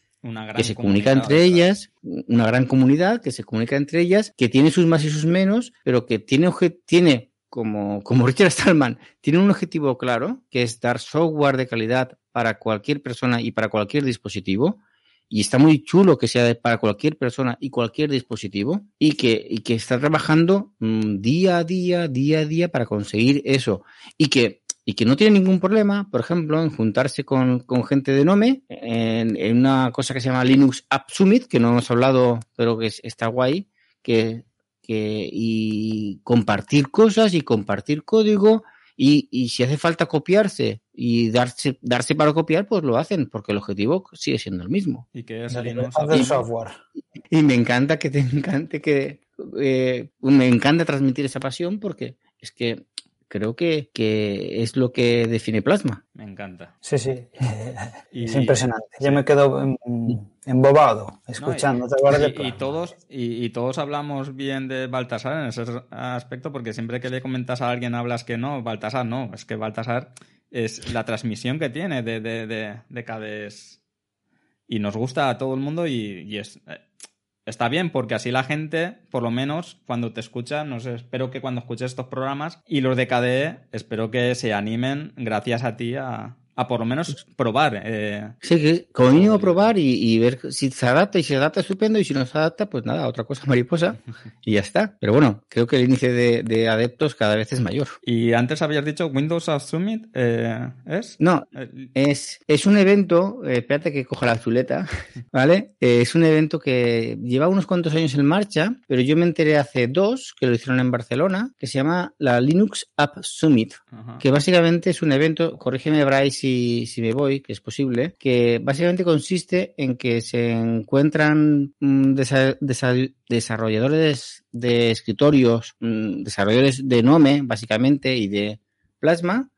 que se comunica entre ellas, una gran comunidad que se comunica entre ellas, que tiene sus más y sus menos, pero que tiene, tiene como, como Richard Stallman, tiene un objetivo claro, que es dar software de calidad para cualquier persona y para cualquier dispositivo. Y está muy chulo que sea para cualquier persona y cualquier dispositivo y que, y que está trabajando mm, día a día, día a día para conseguir eso. Y que y que no tiene ningún problema, por ejemplo, en juntarse con, con gente de Nome en, en, una cosa que se llama Linux App Summit, que no hemos hablado, pero que está guay, que, que, y compartir cosas y compartir código y, y, si hace falta copiarse y darse, darse para copiar, pues lo hacen, porque el objetivo sigue siendo el mismo. Y que es y, software. Y me encanta que te encante que eh, me encanta transmitir esa pasión porque es que creo que, que, es lo que define Plasma. Me encanta. Sí, sí. Es impresionante. Yo me quedo embobado escuchando. y, todos, y, todos hablamos bien de Baltasar en ese aspecto, porque siempre que le comentas a alguien hablas que no, Baltasar no. Es que Baltasar es la transmisión que tiene de, de, de, de cada... Y nos gusta a todo el mundo y, es eh, está bien porque así la gente, por lo menos cuando te escucha, no sé, espero que cuando escuches estos programas y los de KDE, espero que se animen gracias a ti a, a por lo menos probar. Eh, sí, que como mínimo probar y, ver si se adapta y si se adapta estupendo y si no se adapta, pues nada, otra cosa mariposa y ya está. Pero bueno, creo que el índice de, adeptos cada vez es mayor. Y antes habías dicho Windows Summit, eh, ¿es? No, es, es un evento, eh, espérate que coja la chuleta, ¿vale? es un evento que lleva unos cuantos años en marcha, pero yo me enteré hace dos, que lo hicieron en Barcelona, que se llama la Linux App Summit, que básicamente es un evento, corrígeme Bryce si, me voy, que es posible, que básicamente consiste en que se encuentran mm, desarrolladores de escritorios, mm, desarrolladores de Nome, básicamente, y de Plasma,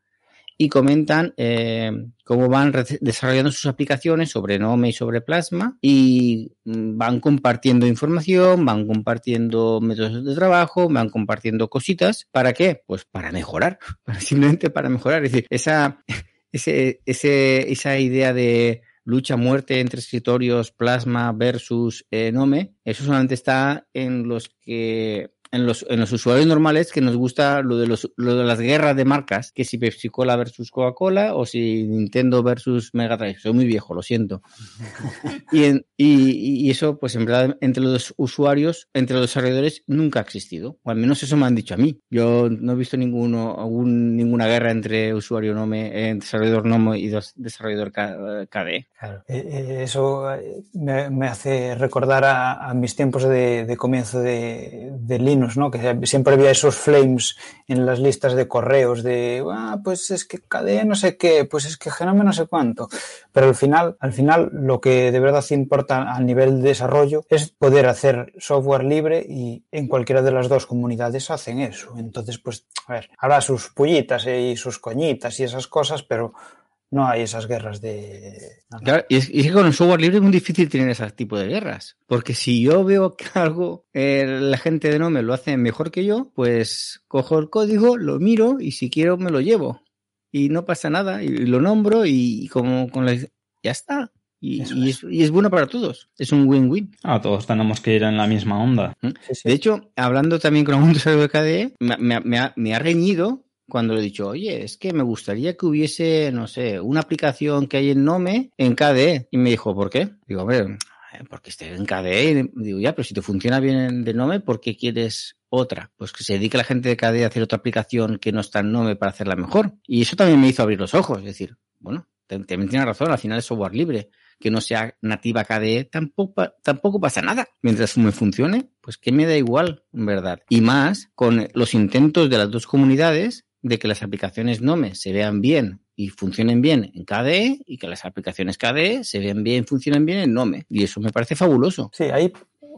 y comentan eh, cómo van desarrollando sus aplicaciones sobre Nome y sobre Plasma y mm, van compartiendo información, van compartiendo métodos de trabajo, van compartiendo cositas. ¿Para qué? Pues para mejorar, simplemente para mejorar. Es decir, esa, ese, ese, esa idea de lucha muerte entre escritorios Plasma versus eh, Nome, eso solamente está en los que en los, en los usuarios normales que nos gusta lo de, los, lo de las guerras de marcas, que si Pepsi Cola versus Coca-Cola o si Nintendo versus Mega Drive. Soy muy viejo, lo siento. y, en, y, y, eso, pues en verdad, entre los usuarios, entre los desarrolladores, nunca ha existido. O al menos eso me han dicho a mí. Yo no he visto ninguno, algún, ninguna guerra entre usuario Nome, eh, desarrollador Nome y desarrollador KDE. Claro. Eh, eh, eso me, me, hace recordar a, a mis tiempos de, de comienzo de, de Linux ¿no? Que siempre había esos flames en las listas de correos de, ah, pues es que KDE no sé qué, pues es que Genome no sé cuánto. Pero al final, al final, lo que de verdad importa a nivel de desarrollo es poder hacer software libre y en cualquiera de las dos comunidades hacen eso. Entonces, pues, a ver, habrá sus pullitas y sus coñitas y esas cosas, pero no hay esas guerras de... Claro, y es, y es, que con el software libre es muy difícil tener ese tipo de guerras. Porque si yo veo que algo eh, la gente de Nome lo hace mejor que yo, pues cojo el código, lo miro y si quiero me lo llevo. Y no pasa nada, y lo nombro y como con la... Ya está. Y, y, es, y, es, bueno para todos. Es un win-win. Ah, todos tenemos que ir en la misma onda. Sí, sí. De hecho, hablando también con algún usuario de KDE, me, me, me, ha, me ha reñido cuando le he dicho, oye, es que me gustaría que hubiese, no sé, una aplicación que hay en Nome en KDE. Y me dijo, ¿por qué? Digo, hombre, porque esté en KDE. Y digo, ya, pero si te funciona bien de Nome, ¿por qué quieres otra? Pues que se dedique la gente de KDE a hacer otra aplicación que no está en Nome para hacerla mejor. Y eso también me hizo abrir los ojos. Es decir, bueno, también tiene razón, al final es software libre. Que no sea nativa KDE, tampoco, tampoco pasa nada. Mientras me funcione, pues que me da igual, verdad. Y más con los intentos de las dos comunidades de que las aplicaciones Nome se vean bien y funcionen bien en KDE y que las aplicaciones KDE se vean bien y funcionen bien en Nome. Y eso me parece fabuloso. Sí, ahí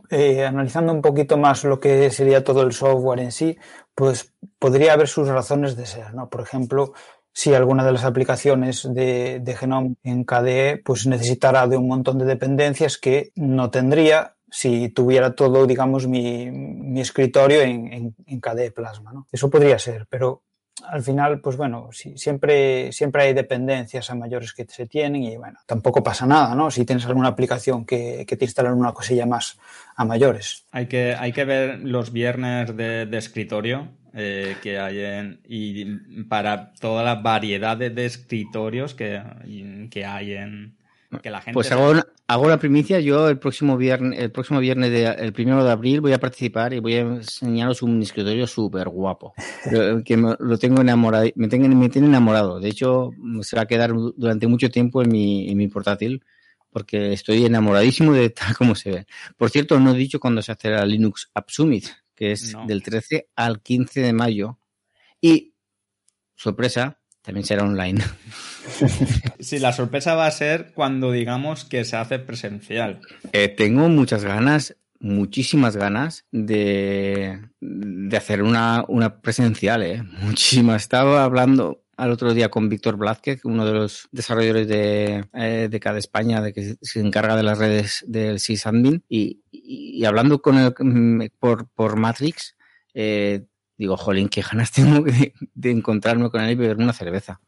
eh, analizando un poquito más lo que sería todo el software en sí, pues podría haber sus razones de ser, ¿no? Por ejemplo, si alguna de las aplicaciones de, de Genome en KDE pues necesitará de un montón de dependencias que no tendría si tuviera todo, digamos, mi, mi escritorio en, en, en, KDE Plasma. ¿no? Eso podría ser, pero al final, pues bueno, sí, siempre, siempre hay dependencias a mayores que se tienen y bueno, tampoco pasa nada, ¿no? Si tienes alguna aplicación que, que te instalan una cosilla más a mayores. Hay que, hay que ver los viernes de, de escritorio eh, que hay en, y para toda la variedad de, de escritorios que, que hay en, que la gente pues hago una, hago una, primicia. Yo el próximo viernes, el próximo viernes de, el primero de abril voy a participar y voy a enseñaros un escritorio súper guapo. que me, lo tengo enamorado, me, tengo, me tiene enamorado. De hecho, se va a quedar durante mucho tiempo en mi, en mi portátil porque estoy enamoradísimo de tal como se ve. Por cierto, no he dicho cuándo se hace la Linux App Summit, que es no. del 13 al 15 de mayo. Y, sorpresa, también será online. Sí, la sorpresa va a ser cuando digamos que se hace presencial. Eh, tengo muchas ganas, muchísimas ganas de, de hacer una, una presencial, ¿eh? Muchísimas. Estaba hablando al otro día con Víctor Blázquez, uno de los desarrolladores de, eh, de cada España, de que se encarga de las redes del sysadmin, y, y, y hablando con él por, por Matrix, eh, digo, jolín, qué ganas tengo de, de encontrarme con él y beberme una cerveza.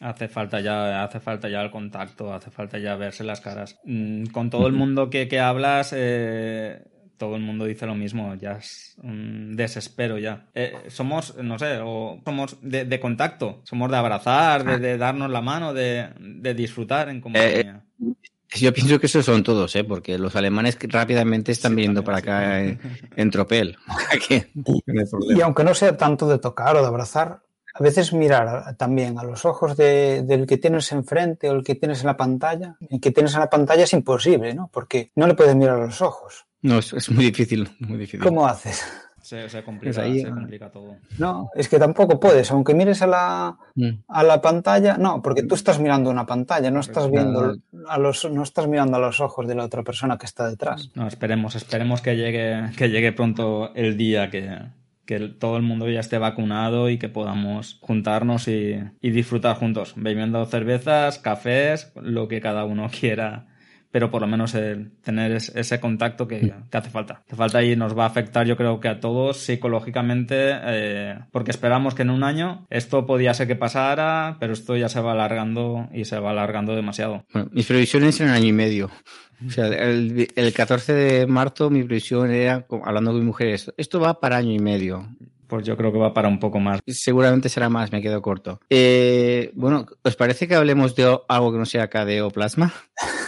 Hace falta ya, hace falta ya el contacto, hace falta ya verse las caras. Mm, con todo el mundo que, que hablas, eh, todo el mundo dice lo mismo, ya es un desespero ya. Eh, somos, no sé, o somos de, de contacto, somos de abrazar, de, de, darnos la mano, de, de disfrutar en compañía. Eh, yo pienso que esos son todos, ¿eh? porque los alemanes rápidamente están sí, viniendo para acá en, en tropel. y aunque no sea tanto de tocar o de abrazar, a veces mirar también a los ojos de, del que tienes enfrente o el que tienes en la pantalla. El que tienes en la pantalla es imposible, ¿no? Porque no le puedes mirar a los ojos. No, es, es muy difícil, muy difícil. ¿Cómo haces? Se, se, complica, ahí, se, complica, todo. No, es que tampoco puedes, aunque mires a la, mm. a la pantalla, no, porque tú estás mirando una pantalla, no estás viendo a los, no estás mirando a los ojos de la otra persona que está detrás. No, esperemos, esperemos que llegue, que llegue pronto el día que, que todo el mundo ya esté vacunado y que podamos juntarnos y, y disfrutar juntos, bebiendo cervezas, cafés, lo que cada uno quiera pero por lo menos el tener ese contacto que, hace falta. Hace falta y nos va a afectar yo creo que a todos psicológicamente, eh, porque esperamos que en un año esto podía ser que pasara, pero esto ya se va alargando y se va alargando demasiado. Bueno, mis previsiones en un año y medio. O sea, el, el 14 de marzo mi previsión era, hablando con mi mujer, esto, esto va para año y medio pues yo creo que va para un poco más. Seguramente será más, me quedo corto. Eh, bueno, ¿os parece que hablemos de algo que no sea KDE o Plasma?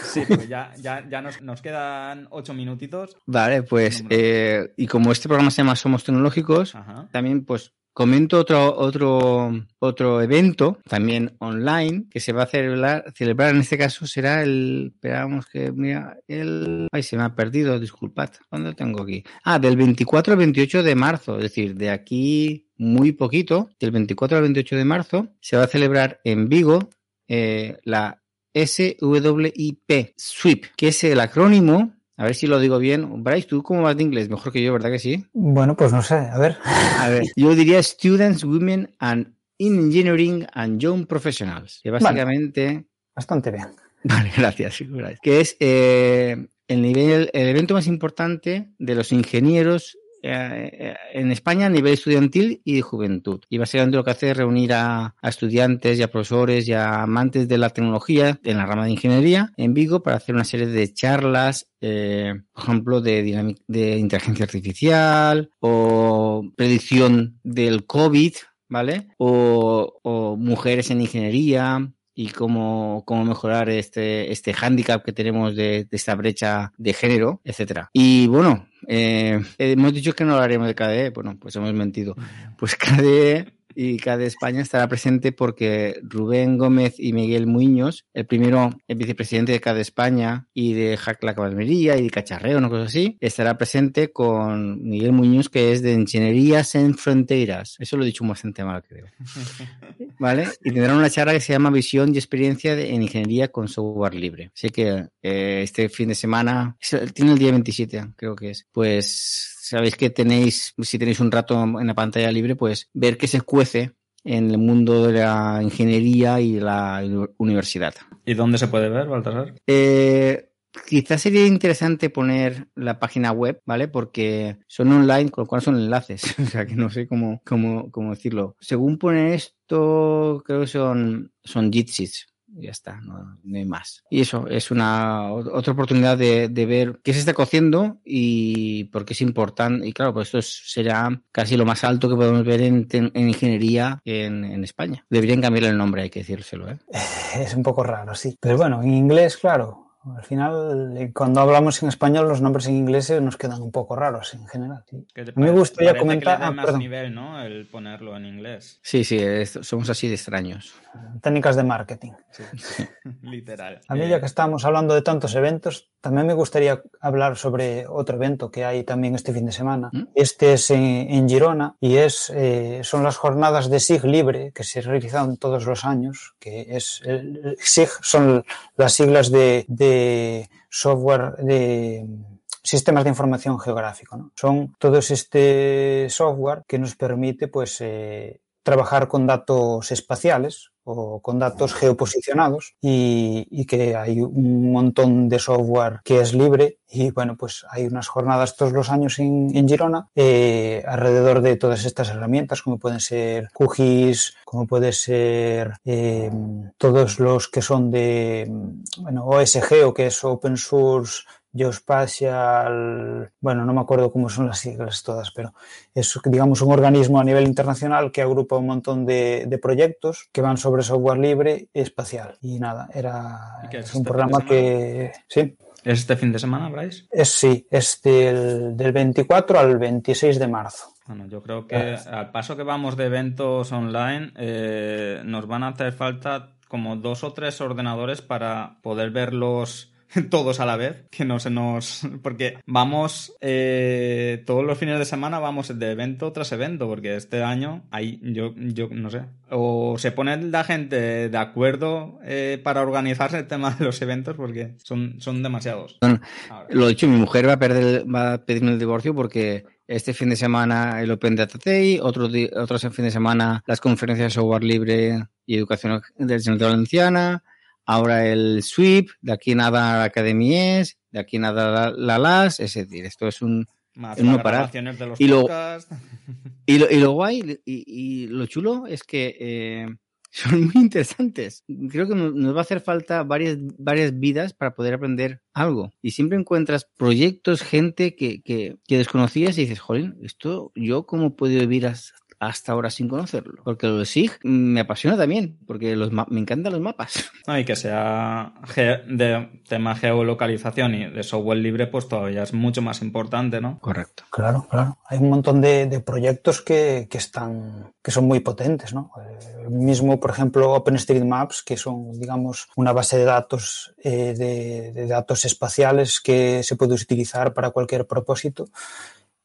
Sí, pues ya, ya, ya nos, nos, quedan ocho minutitos. Vale, pues, eh, y como este programa se llama Somos Tecnológicos, también pues Comento otro, otro, otro evento, también online, que se va a celebrar, celebrar en este caso será el, esperamos que, mira, el, ay, se me ha perdido, disculpad, ¿cuándo tengo aquí? Ah, del 24 al 28 de marzo, es decir, de aquí muy poquito, del 24 al 28 de marzo, se va a celebrar en Vigo eh, la SWIP, SWIP, que es el acrónimo a ver si lo digo bien. Bryce, ¿tú cómo vas de inglés? Mejor que yo, ¿verdad que sí? Bueno, pues no sé, a ver. A ver, yo diría Students, Women and Engineering and Young Professionals. Que básicamente... bastante bien. Vale, gracias. Que es eh, el, nivel, el evento más importante de los ingenieros eh, en España a nivel estudiantil y de juventud. Y básicamente lo que hace es reunir a, estudiantes y a profesores y a amantes de la tecnología en la rama de ingeniería en Vigo para hacer una serie de charlas, eh, por ejemplo, de, de inteligencia artificial o predicción del COVID, ¿vale? O mujeres en ingeniería, y cómo, cómo mejorar este, este hándicap que tenemos de, de, esta brecha de género, etcétera. Y bueno, eh, hemos dicho que no hablaremos de KDE, bueno, pues hemos mentido. Pues KDE y cada España estará presente porque Rubén Gómez y Miguel Muñoz, el primero el vicepresidente de cada España y de Hack la Caballería y de Cacharreo, una cosa así, estará presente con Miguel Muñoz, que es de Ingenierías en Fronteras. Eso lo he dicho bastante mal, creo. ¿Vale? Y tendrán una charla que se llama Visión y Experiencia en Ingeniería con Software Libre. Así que eh, este fin de semana, tiene el día 27, creo que es, pues sabéis que tenéis, si tenéis un rato en la pantalla libre, pues ver qué se cuece en el mundo de la ingeniería y la universidad. ¿Y dónde se puede ver, Baltasar? Eh, quizás sería interesante poner la página web, ¿vale? Porque son online, con lo cual son enlaces. o sea, que no sé cómo, cómo, cómo decirlo. Según pone esto, creo que son, son Jitsis, ya está, no, hay más. Y eso es una otra oportunidad de, ver qué se está cociendo y por qué es importante. Y claro, pues esto será casi lo más alto que podemos ver en, ingeniería en, en, España. Deberían cambiar el nombre, hay que decírselo. ¿eh? Es un poco raro, sí. Pero bueno, en inglés, claro, al final, eh, cuando hablamos en español, los nombres en inglés nos quedan un poco raros en general. me gustaría comentar. Que le ah, más nivel, ¿no? El ponerlo en inglés. Sí, sí, somos así de extraños. Técnicas de marketing. Literal. A mí, ya que estamos hablando de tantos eventos, también me gustaría hablar sobre otro evento que hay también este fin de semana. ¿Mm? Este es en, Girona y es, eh, son las jornadas de SIG Libre que se realizan todos los años, que es el, SIG son las siglas de software de sistemas de información geográfico. ¿no? Son todos este software que nos permite pues, eh, trabajar con datos espaciales o con datos geoposicionados y, que hay un montón de software que es libre. Y bueno pues hay unas jornadas todos los años en, Girona eh, alrededor de todas estas herramientas como pueden ser QGIS como puede ser eh, todos los que son de bueno OSG o que es Open Source Geospatial, bueno, no me acuerdo cómo son las siglas todas, pero es, digamos, un organismo a nivel internacional que agrupa un montón de, proyectos que van sobre software libre y espacial. Y nada, era un este programa que... Sí. ¿Es este fin de semana, Bryce? Es, sí, es del, 24 al 26 de marzo. Bueno, yo creo que al paso que vamos de eventos online, eh, nos van a hacer falta como dos o tres ordenadores para poder verlos todos a la vez, que no se nos... porque vamos, eh, todos los fines de semana vamos de evento tras evento, porque este año hay, yo, yo no sé, o se pone la gente de acuerdo eh, para organizarse el tema de los eventos, porque son, son demasiados. lo dicho, mi mujer va a, perder, va a pedirme el divorcio porque este fin de semana el Open Data Day, otro, otro fin de semana las conferencias de software libre y educación de la Valenciana, ahora el SWIP, de aquí nada la Academia es, de aquí nada la, LAS, es decir, esto es un... no parar. De los y, lo, y, lo, y, lo, guay y, y, lo chulo es que eh, son muy interesantes. Creo que nos va a hacer falta varias, varias vidas para poder aprender algo. Y siempre encuentras proyectos, gente que, que, que desconocías y dices, jolín, esto yo cómo puedo vivir hasta ahora sin conocerlo. Porque lo de SIG me apasiona también, porque los me encantan los mapas. y que sea de tema geolocalización y de software libre, pues todavía es mucho más importante, ¿no? Correcto. Claro, claro. Hay un montón de, proyectos que, que, están, que son muy potentes, ¿no? Eh, mismo, por ejemplo, OpenStreetMaps, que son, digamos, una base de datos, eh, de, de datos espaciales que se puede utilizar para cualquier propósito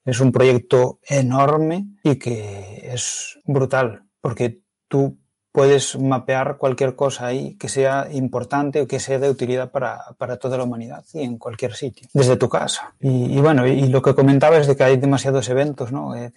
es un proyecto enorme y que es brutal, porque tú puedes mapear cualquier cosa ahí que sea importante o que sea de utilidad para, para toda la humanidad y en cualquier sitio, desde tu casa. Y, bueno, y, lo que comentaba es de que hay demasiados eventos, ¿no? Eh,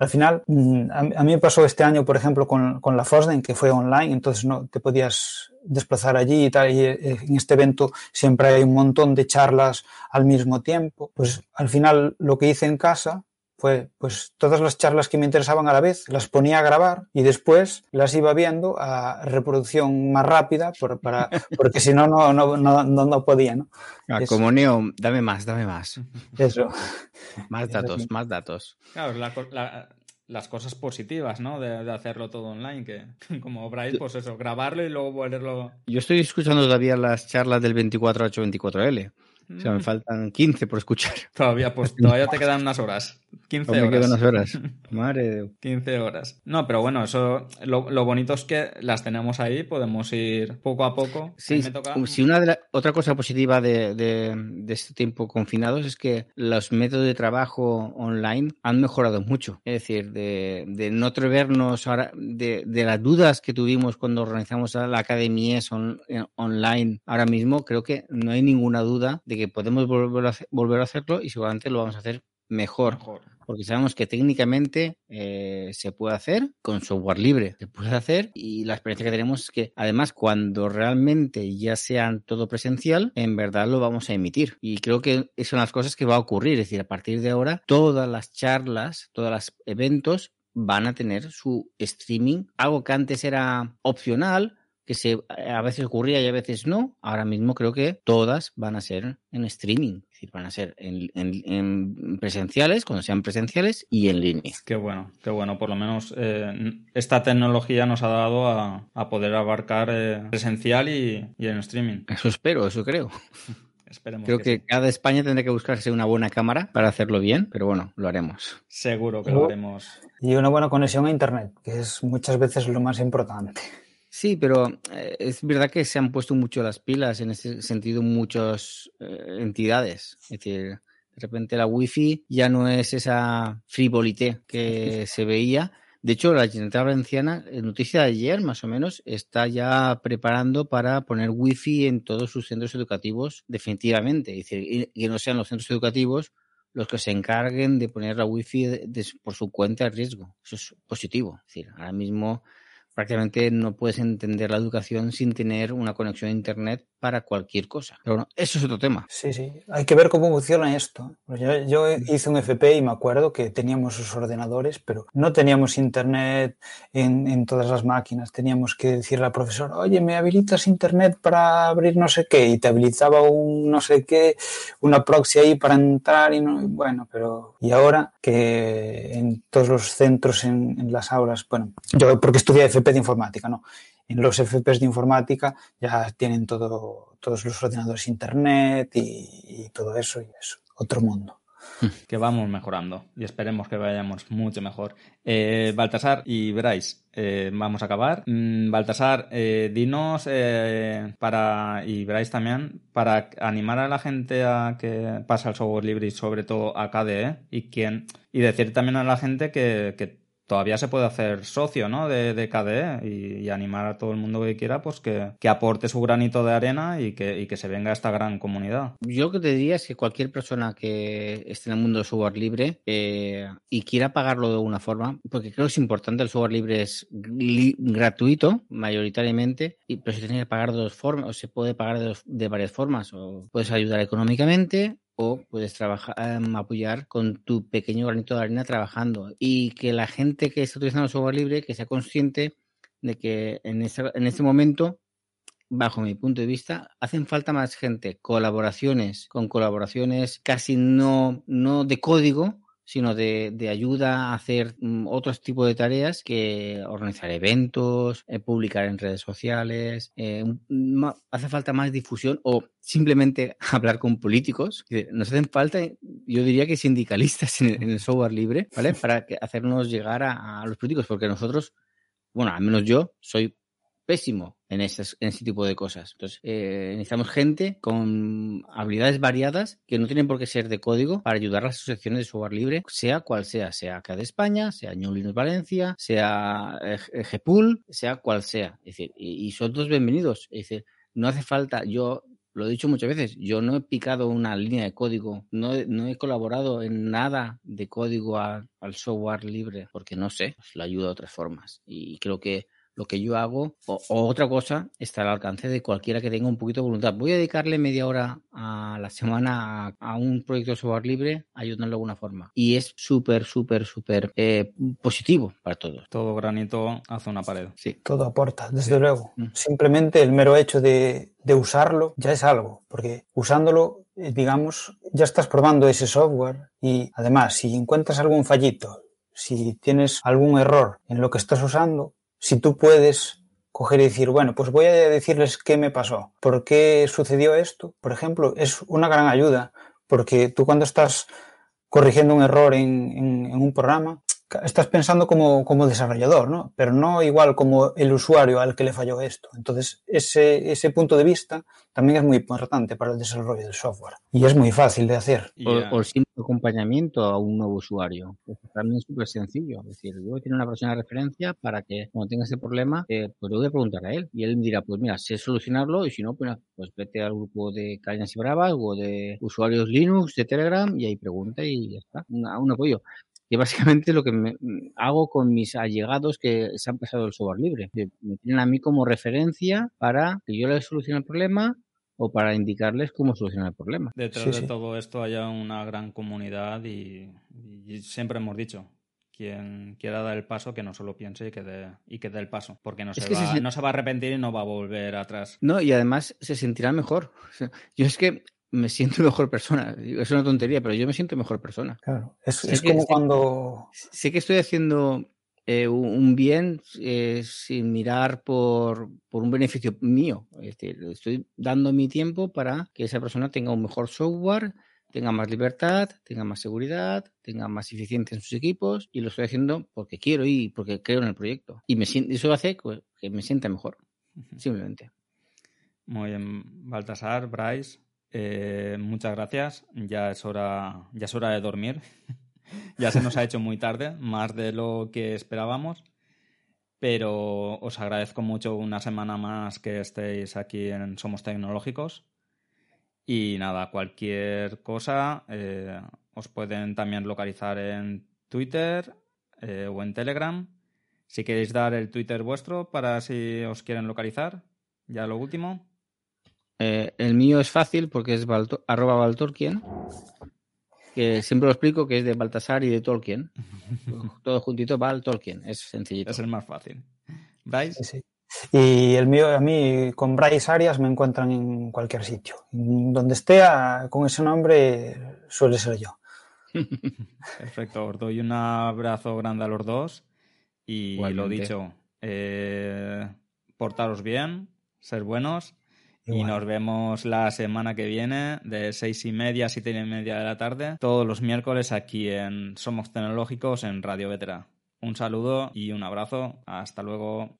al final, mm, a, mí me pasó este año, por ejemplo, con, con la FOSDEN, que fue online, entonces no te podías desplazar allí y tal, y eh, en este evento siempre hay un montón de charlas al mismo tiempo. Pues al final lo que hice en casa fue pues todas las charlas que me interesaban a la vez, las ponía a grabar y después las iba viendo a reproducción más rápida por, para, porque si no, no, no, no, no podía, ¿no? Ah, como Neo, dame más, dame más. Eso. más datos, más datos. Claro, la, las cosas positivas, ¿no? De, hacerlo todo online, que como Bryce, pues eso, grabarlo y luego volverlo. Yo estoy escuchando todavía las charlas del 24H24L. O sea, me mm. faltan 15 por escuchar. Todavía, pues todavía te quedan unas horas. 15 horas. Me quedan unas horas. Madre de 15 horas. No, pero bueno, eso lo, lo, bonito es que las tenemos ahí, podemos ir poco a poco. Sí, si una de otra cosa positiva de, de, de, este tiempo confinados es que los métodos de trabajo online han mejorado mucho. Es decir, de, de no atrevernos ahora, de, de, las dudas que tuvimos cuando organizamos la academia on, eh, online ahora mismo, creo que no hay ninguna duda de que podemos volver a, volver a hacerlo y seguramente lo vamos a hacer mejor. Porque sabemos que técnicamente eh, se puede hacer con software libre. Se puede hacer y la experiencia que tenemos es que además cuando realmente ya sean todo presencial, en verdad lo vamos a emitir. Y creo que son las cosas que va a ocurrir. Es decir, a partir de ahora, todas las charlas, todos los eventos van a tener su streaming. Algo que antes era opcional, que se, a veces ocurría y a veces no. Ahora mismo creo que todas van a ser en streaming, es decir, van a ser en, en, presenciales, cuando sean presenciales, y en línea. Qué bueno, qué bueno. Por lo menos eh, esta tecnología nos ha dado a, a poder abarcar eh, presencial y, y, en streaming. Eso espero, eso creo. Esperemos creo que, cada España tendrá que buscarse una buena cámara para hacerlo bien, pero bueno, lo haremos. Seguro que lo haremos. Y una buena conexión a Internet, que es muchas veces lo más importante. Sí, pero eh, es verdad que se han puesto mucho las pilas en ese sentido muchas eh, entidades. Es decir, de repente la Wi-Fi ya no es esa frivolité que se veía. De hecho, la Generalitat Valenciana, noticia de ayer más o menos, está ya preparando para poner Wi-Fi en todos sus centros educativos definitivamente. Es decir, que no sean los centros educativos los que se encarguen de poner la Wi-Fi por su cuenta de riesgo. Eso es positivo. Es decir, ahora mismo prácticamente no puedes entender la educación sin tener una conexión a Internet para cualquier cosa. Pero bueno, eso es otro tema. Sí, sí. Hay que ver cómo funciona esto. Pues yo, yo, hice un FP y me acuerdo que teníamos sus ordenadores, pero no teníamos Internet en, en todas las máquinas. Teníamos que decirle al profesor, oye, ¿me habilitas Internet para abrir no sé qué? Y te habilitaba un no sé qué, una proxy ahí para entrar y no, bueno, pero... Y ahora que en todos los centros, en, en las aulas, bueno, yo porque estudié FP de informática, ¿no? En los FPs de informática ya tienen todo, todos los ordenadores internet y, todo eso y es otro mundo que vamos mejorando y esperemos que vayamos mucho mejor. Eh, Baltasar y Bryce, eh, vamos a acabar. Mm, Baltasar, eh, dinos para, y Bryce también, para animar a la gente a que pase al software libre y sobre todo a KDE y, quien, y decir también a la gente que todavía se puede hacer socio, ¿no? De, de KDE y, animar a todo el mundo que quiera, pues que, que aporte su granito de arena y que, y que, se venga a esta gran comunidad. Yo lo que te diría es que cualquier persona que esté en el mundo del software libre eh, y quiera pagarlo de alguna forma, porque creo que es importante, el software libre es gratuito mayoritariamente, y, pero se tiene que pagar de dos formas, o se puede pagar de, de varias formas, o puedes ayudar económicamente o puedes trabajar, em, apoyar con tu pequeño granito de arena trabajando y que la gente que está utilizando software libre que sea consciente de que en, en este momento bajo mi punto de vista, hacen falta más gente, colaboraciones, con colaboraciones casi no, no de código, sino de, de, ayuda a hacer mm, otros tipos de tareas que organizar eventos, eh, publicar en redes sociales. Eh, hace falta más difusión o simplemente hablar con políticos. Nos hacen falta, yo diría que sindicalistas en el, software libre, ¿vale? Para que hacernos llegar a, a los políticos, porque nosotros, bueno, al menos yo soy pésimo en, en ese tipo de cosas. Entonces, eh, necesitamos gente con habilidades variadas que no tienen por qué ser de código para ayudar a las asociaciones de software libre, sea cual sea, sea acá de España, sea New Linux Valencia, sea eh, GPUL, sea cual sea. Es decir, y, son todos bienvenidos. Es decir, no hace falta, yo lo he dicho muchas veces, yo no he picado una línea de código, no, no he colaborado en nada de código al software libre, porque no sé, pues lo ayuda de otras formas. Y creo que lo que yo hago, o, otra cosa, está al alcance de cualquiera que tenga un poquito de voluntad. Voy a dedicarle media hora a la semana a, un proyecto de software libre, ayudándole de alguna forma. Y es súper, súper, súper eh, positivo para todos. Todo granito hace una pared. Sí. Todo aporta, desde luego. Mm. Simplemente el mero hecho de, de usarlo ya es algo, porque usándolo eh, digamos, ya estás probando ese software y además, si encuentras algún fallito, si tienes algún error en lo que estás usando, si tú puedes coger y decir, bueno, pues voy a decirles qué me pasó, por qué sucedió esto, por ejemplo, es una gran ayuda, porque tú cuando estás corrigiendo un error en, en un programa, estás pensando como, como, desarrollador, ¿no? Pero no igual como el usuario al que le falló esto. Entonces, ese, ese punto de vista también es muy importante para el desarrollo del software. Y es muy fácil de hacer. O, el simple acompañamiento a un nuevo usuario. también es súper sencillo. Es decir, yo tengo una persona de referencia para que cuando tenga ese problema, eh, pues le voy a preguntar a él. Y él me dirá, pues mira, sé solucionarlo y si no, pues, pues vete al grupo de Cañas y Bravas o de usuarios Linux, de Telegram y ahí pregunta y ya está. un apoyo que básicamente lo que me, hago con mis allegados que se han pasado el software libre. Me tienen a mí como referencia para que yo les solucione el problema o para indicarles cómo solucionar el problema. Detrás de todo esto haya una gran comunidad y, siempre hemos dicho, quien quiera dar el paso, que no solo piense y que dé, y que dé el paso, porque no se, va, no se va a arrepentir y no va a volver atrás. No, y además se sentirá mejor. Yo es que me siento mejor persona. Es una tontería, pero yo me siento mejor persona. Claro, es, como cuando... Sé que estoy haciendo eh, un bien eh, sin mirar por, por, un beneficio mío. Es decir, estoy dando mi tiempo para que esa persona tenga un mejor software, tenga más libertad, tenga más seguridad, tenga más eficiencia en sus equipos y lo estoy haciendo porque quiero y porque creo en el proyecto. Y me, eso hace que me sienta mejor, simplemente. Muy bien, Baltasar, Bryce, eh, muchas gracias. Ya es hora, ya es hora de dormir. ya se nos ha hecho muy tarde, más de lo que esperábamos. Pero os agradezco mucho una semana más que estéis aquí en Somos Tecnológicos. Y nada, cualquier cosa eh, os pueden también localizar en Twitter eh, o en Telegram. Si queréis dar el Twitter vuestro para si os quieren localizar. Ya lo último. Eh, el mío es fácil porque es arroba Baltorquien, que siempre lo explico que es de Baltasar y de Tolkien. Todo juntito, Val Tolkien, es sencillito. Es el más fácil. Bryce. Y el mío, a mí, con Bryce Arias me encuentran en cualquier sitio. Donde esté con ese nombre suele ser yo. Perfecto, os doy un abrazo grande a los dos. Y lo dicho, eh, portaros bien, ser buenos y nos vemos la semana que viene de seis y media a siete y media de la tarde, todos los miércoles aquí en Somos Tecnológicos en Radio Vetera. Un saludo y un abrazo. Hasta luego.